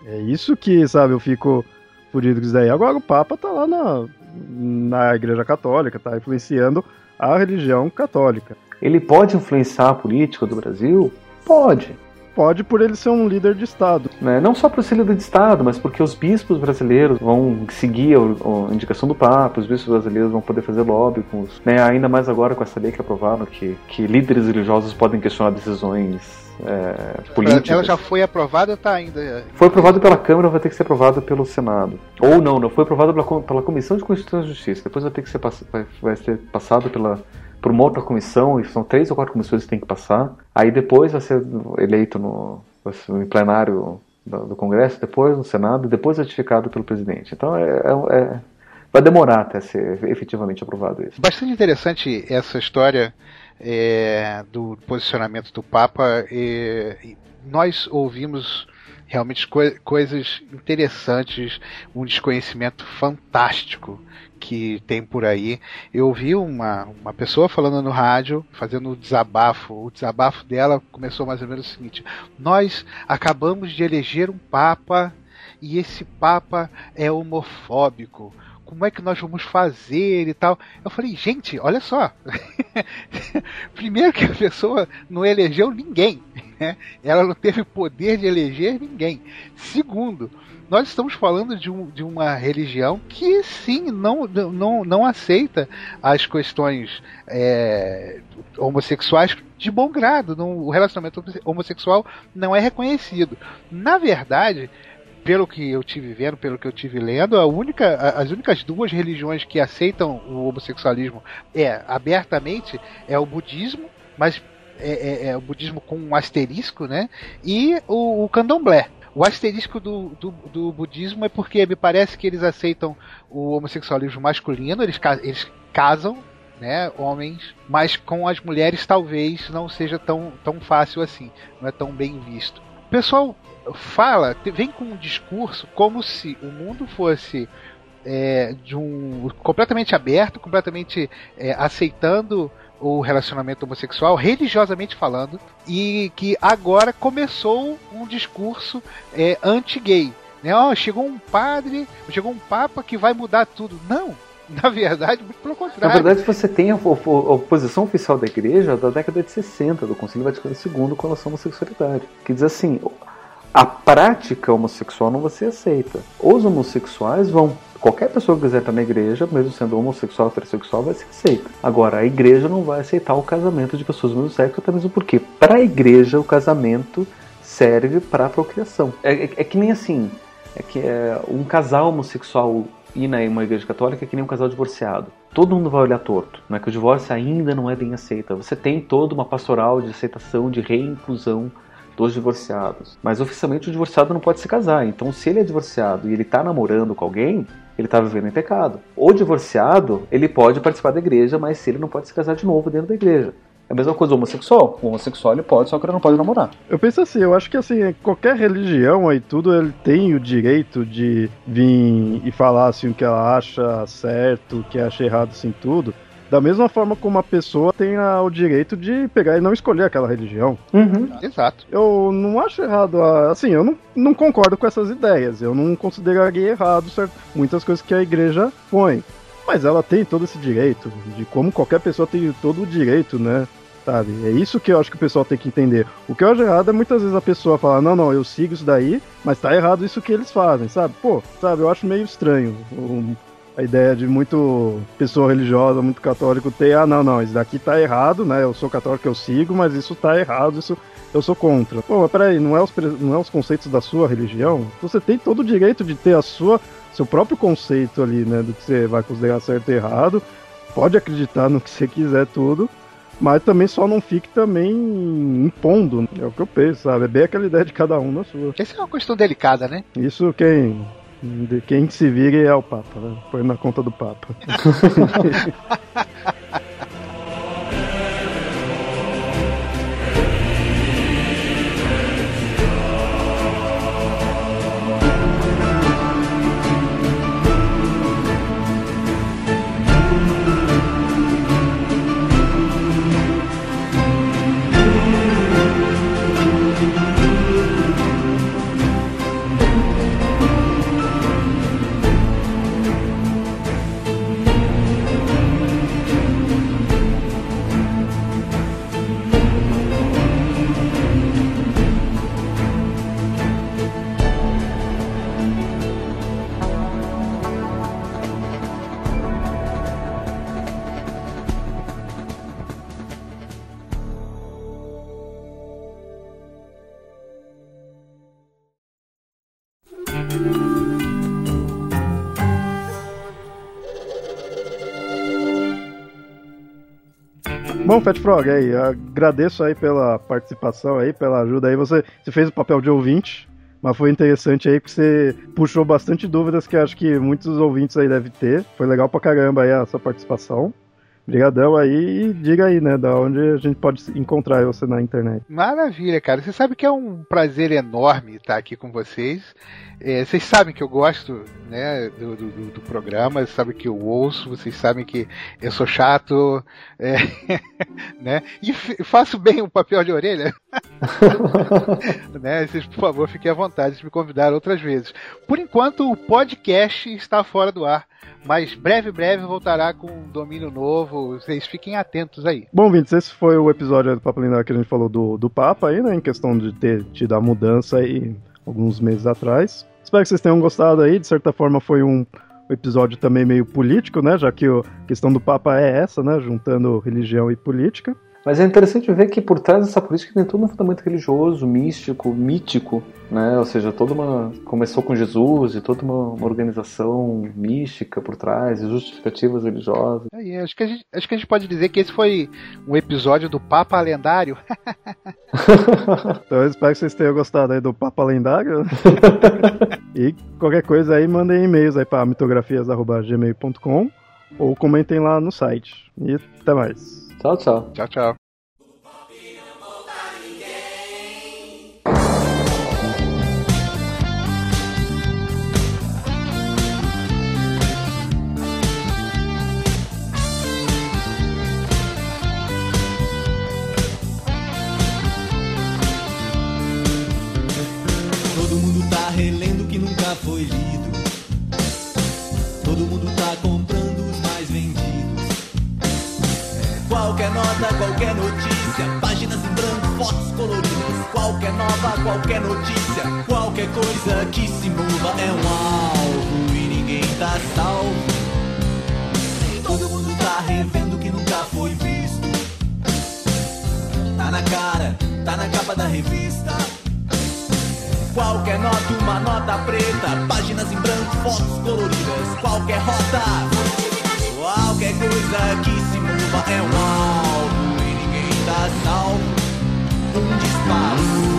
É isso que, sabe, eu fico furido com isso daí. Agora o Papa tá lá na, na Igreja Católica, tá influenciando a religião católica. Ele pode influenciar a política do Brasil? Pode. pode por ele ser um líder de Estado. Né? Não só por ser líder de Estado, mas porque os bispos brasileiros vão seguir a, a indicação do Papa, os bispos brasileiros vão poder fazer lobby com os. Né? Ainda mais agora com essa lei que aprovaram, que, que líderes religiosos podem questionar decisões é, políticas. Ela já foi aprovada ou está ainda? Foi aprovada pela Câmara, vai ter que ser aprovada pelo Senado. Ou não, não foi aprovada pela, pela Comissão de Constituição e Justiça. Depois vai ter que ser, vai, vai ser passado pela por uma outra comissão, e são três ou quatro comissões que tem que passar. Aí depois vai ser eleito no, no plenário do, do, Congresso, depois no Senado, depois ratificado pelo presidente. Então é, é, é, vai demorar até ser efetivamente aprovado isso. Bastante interessante essa história é, do posicionamento do Papa. nós ouvimos realmente co coisas interessantes, um desconhecimento fantástico que tem por aí. Eu ouvi uma, uma pessoa falando no rádio, fazendo um desabafo. O desabafo dela começou mais ou menos o seguinte: Nós acabamos de eleger um Papa e esse Papa é homofóbico como é que nós vamos fazer e tal. Eu falei, gente, olha só. [LAUGHS] Primeiro que a pessoa não elegeu ninguém. Né? Ela não teve poder de eleger ninguém. Segundo, nós estamos falando de, um, de uma religião que sim não, não, não aceita as questões é, homossexuais de bom grado. Não, o relacionamento homossexual não é reconhecido. Na verdade, pelo que eu tive vendo, pelo que eu tive lendo, a única, as únicas duas religiões que aceitam o homossexualismo é abertamente é o budismo, mas é, é, é o budismo com um asterisco, né? E o, o candomblé. O asterisco do, do, do, budismo é porque me parece que eles aceitam o homossexualismo masculino, eles, eles casam, né, homens, mas com as mulheres talvez não seja tão, tão fácil assim, não é tão bem visto. O pessoal fala, vem com um discurso como se o mundo fosse é, de um completamente aberto, completamente é, aceitando o relacionamento homossexual, religiosamente falando, e que agora começou um discurso é, anti-gay. Né? Oh, chegou um padre, chegou um papa que vai mudar tudo. Não, [LAUGHS] na verdade, muito pelo contrário. Na verdade, você tem a, a, a, posição oficial da igreja da década de 60, do Concílio Vaticano II, com relação à homossexualidade. Que diz assim: a prática homossexual não vai ser aceita. Os homossexuais vão. Qualquer pessoa que quiser estar na igreja, mesmo sendo homossexual ou heterossexual, vai ser aceita. Agora, a igreja não vai aceitar o casamento de pessoas do mesmo sexo, até mesmo porque, para a igreja, o casamento serve para a procriação. É, é, é, que nem assim: é que é, um casal homossexual ir na uma igreja católica é que nem um casal divorciado. Todo mundo vai olhar torto, não é que o divórcio ainda não é bem aceito. Você tem toda uma pastoral de aceitação, de reinclusão dos divorciados. Mas oficialmente o divorciado não pode se casar. Então, se ele é divorciado e ele está namorando com alguém, ele está vivendo em pecado. O divorciado, ele pode participar da igreja, mas se ele não pode se casar de novo dentro da igreja. É a mesma coisa o homossexual. O homossexual ele pode, só que ele não pode namorar. Eu penso assim, eu acho que assim, qualquer religião aí tudo, ele tem o direito de vir e falar assim o que ela acha certo, o que acha errado assim tudo. Da mesma forma como a pessoa tem a, o direito de pegar e não escolher aquela religião. Uhum. Exato. Eu não acho errado, assim, eu não, não concordo com essas ideias. Eu não consideraria errado certo, muitas coisas que a igreja põe. Mas ela tem todo esse direito, de como qualquer pessoa tem todo o direito, né? Sabe? É isso que eu acho que o pessoal tem que entender. O que eu acho errado é muitas vezes a pessoa falar, não, não, eu sigo isso daí, mas tá errado isso que eles fazem, sabe? Pô, sabe, eu acho meio estranho a ideia de muito pessoa religiosa, muito católico ter, ah, não, não, isso daqui tá errado, né? Eu sou católico, eu sigo, mas isso tá errado, isso eu sou contra. Pô, mas peraí, não é os, não é os conceitos da sua religião? Você tem todo o direito de ter a sua, seu próprio conceito ali, né? Do que você vai considerar certo e errado. Pode acreditar no que você quiser, tudo. Mas também só não fique também impondo. É o que eu penso, sabe? É bem aquela ideia de cada um na sua. Essa é uma questão delicada, né? Isso quem de quem se vire é o Papa, né? põe na conta do Papa. [LAUGHS] Bom, Fat Frog, aí, agradeço aí pela participação aí, pela ajuda aí. Você, você fez o papel de ouvinte, mas foi interessante aí porque você puxou bastante dúvidas que acho que muitos ouvintes aí devem ter. Foi legal pra caramba aí a sua participação. Obrigadão aí e diga aí, né, da onde a gente pode encontrar você na internet. Maravilha, cara. Você sabe que é um prazer enorme estar aqui com vocês. É, vocês sabem que eu gosto né, do, do, do programa, vocês sabem que eu ouço, vocês sabem que eu sou chato, é, [LAUGHS] né? E faço bem o papel de orelha. [LAUGHS] né? Vocês, por favor, fiquem à vontade de me convidar outras vezes. Por enquanto, o podcast está fora do ar. Mas breve, breve voltará com um domínio novo. Vocês fiquem atentos aí. Bom, Vintes, esse foi o episódio do Papo Linear que a gente falou do, do Papa aí, né? Em questão de ter tido a mudança aí alguns meses atrás. Espero que vocês tenham gostado aí. De certa forma, foi um episódio também meio político, né? Já que a questão do Papa é essa, né? Juntando religião e política. Mas é interessante ver que por trás dessa política tem todo um fundamento religioso, místico, mítico, né? Ou seja, toda uma começou com Jesus e toda uma, uma organização mística por trás, e justificativas religiosas. É, acho, que a gente, acho que a gente pode dizer que esse foi um episódio do Papa Lendário. [LAUGHS] então eu espero que vocês tenham gostado aí do Papa Lendário. [LAUGHS] e qualquer coisa aí, mandem e-mails aí para mitografias.gmail.com ou comentem lá no site. E até mais. Tchau, tchau. Tchau, tchau. Todo mundo tá relendo o que nunca foi lido. Qualquer nota, qualquer notícia, páginas em branco, fotos coloridas. Qualquer nova, qualquer notícia, qualquer coisa que se mova é um alvo e ninguém tá salvo. Todo mundo tá revendo o que nunca foi visto. Tá na cara, tá na capa da revista. Qualquer nota, uma nota preta, páginas em branco, fotos coloridas. Qualquer rota, qualquer coisa que mova é um alvo e ninguém tá salvo. Um disparo,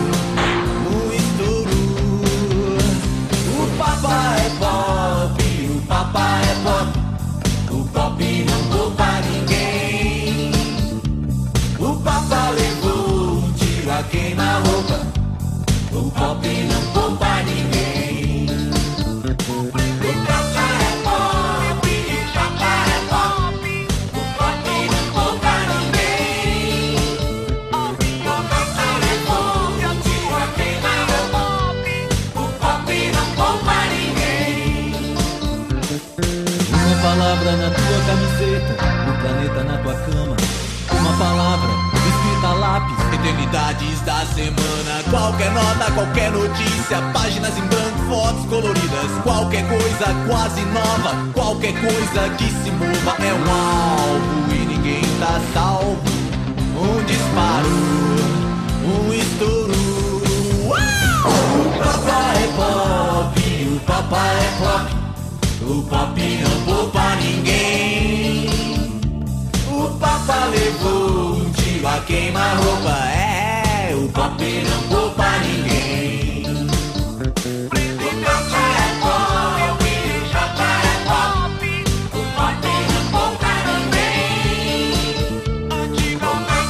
cama. Uma palavra escrita a lápis, eternidades da semana. Qualquer nota, qualquer notícia, páginas em branco, fotos coloridas. Qualquer coisa quase nova, qualquer coisa que se mova é um alvo e ninguém tá salvo. Um disparo, um estouro. O papa é pop, o papa é pop. O pop não poupa ninguém. Papa levou um tiro a queima-roupa. É, o pop não poupa ninguém. O papa é pop, o papa é pop. O pop não poupa ninguém. O papa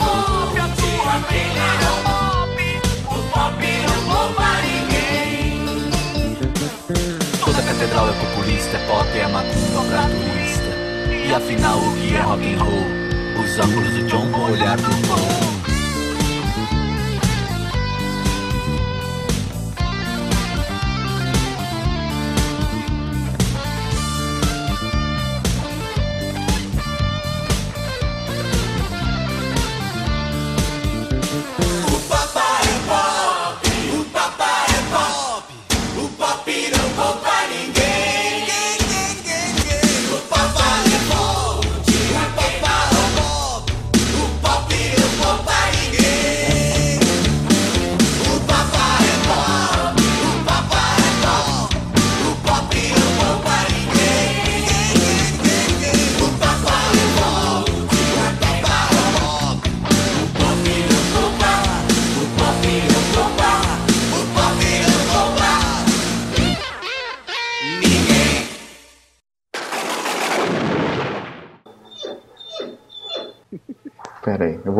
um tiro a queima-roupa. O pop não poupa ninguém. Toda catedral é populista, é pop, é macumba pra turista. Afinal o que é rock and roll? Os óculos do John com o olhar do Tom.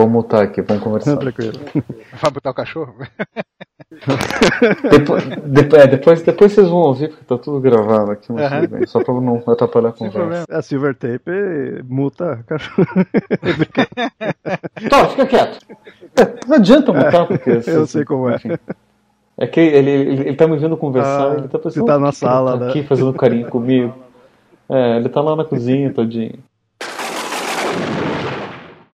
Vou mutar aqui, vamos conversar. Tranquilo. [LAUGHS] Vai botar o cachorro? depois, depois, é, depois, depois vocês vão ouvir, porque tá tudo gravado aqui, mas tudo bem, só pra não atrapalhar a conversa. A Silver Tape multa cachorro. Tá, fica quieto. Não adianta mutar, porque. eu sei como é. enfim. É que ele, ele, ele tá me vendo conversar, Ah, ele tá pensando. você tá na "Por que que ele sala, tá né?" aqui fazendo carinho comigo. É, ele tá lá na cozinha todinho.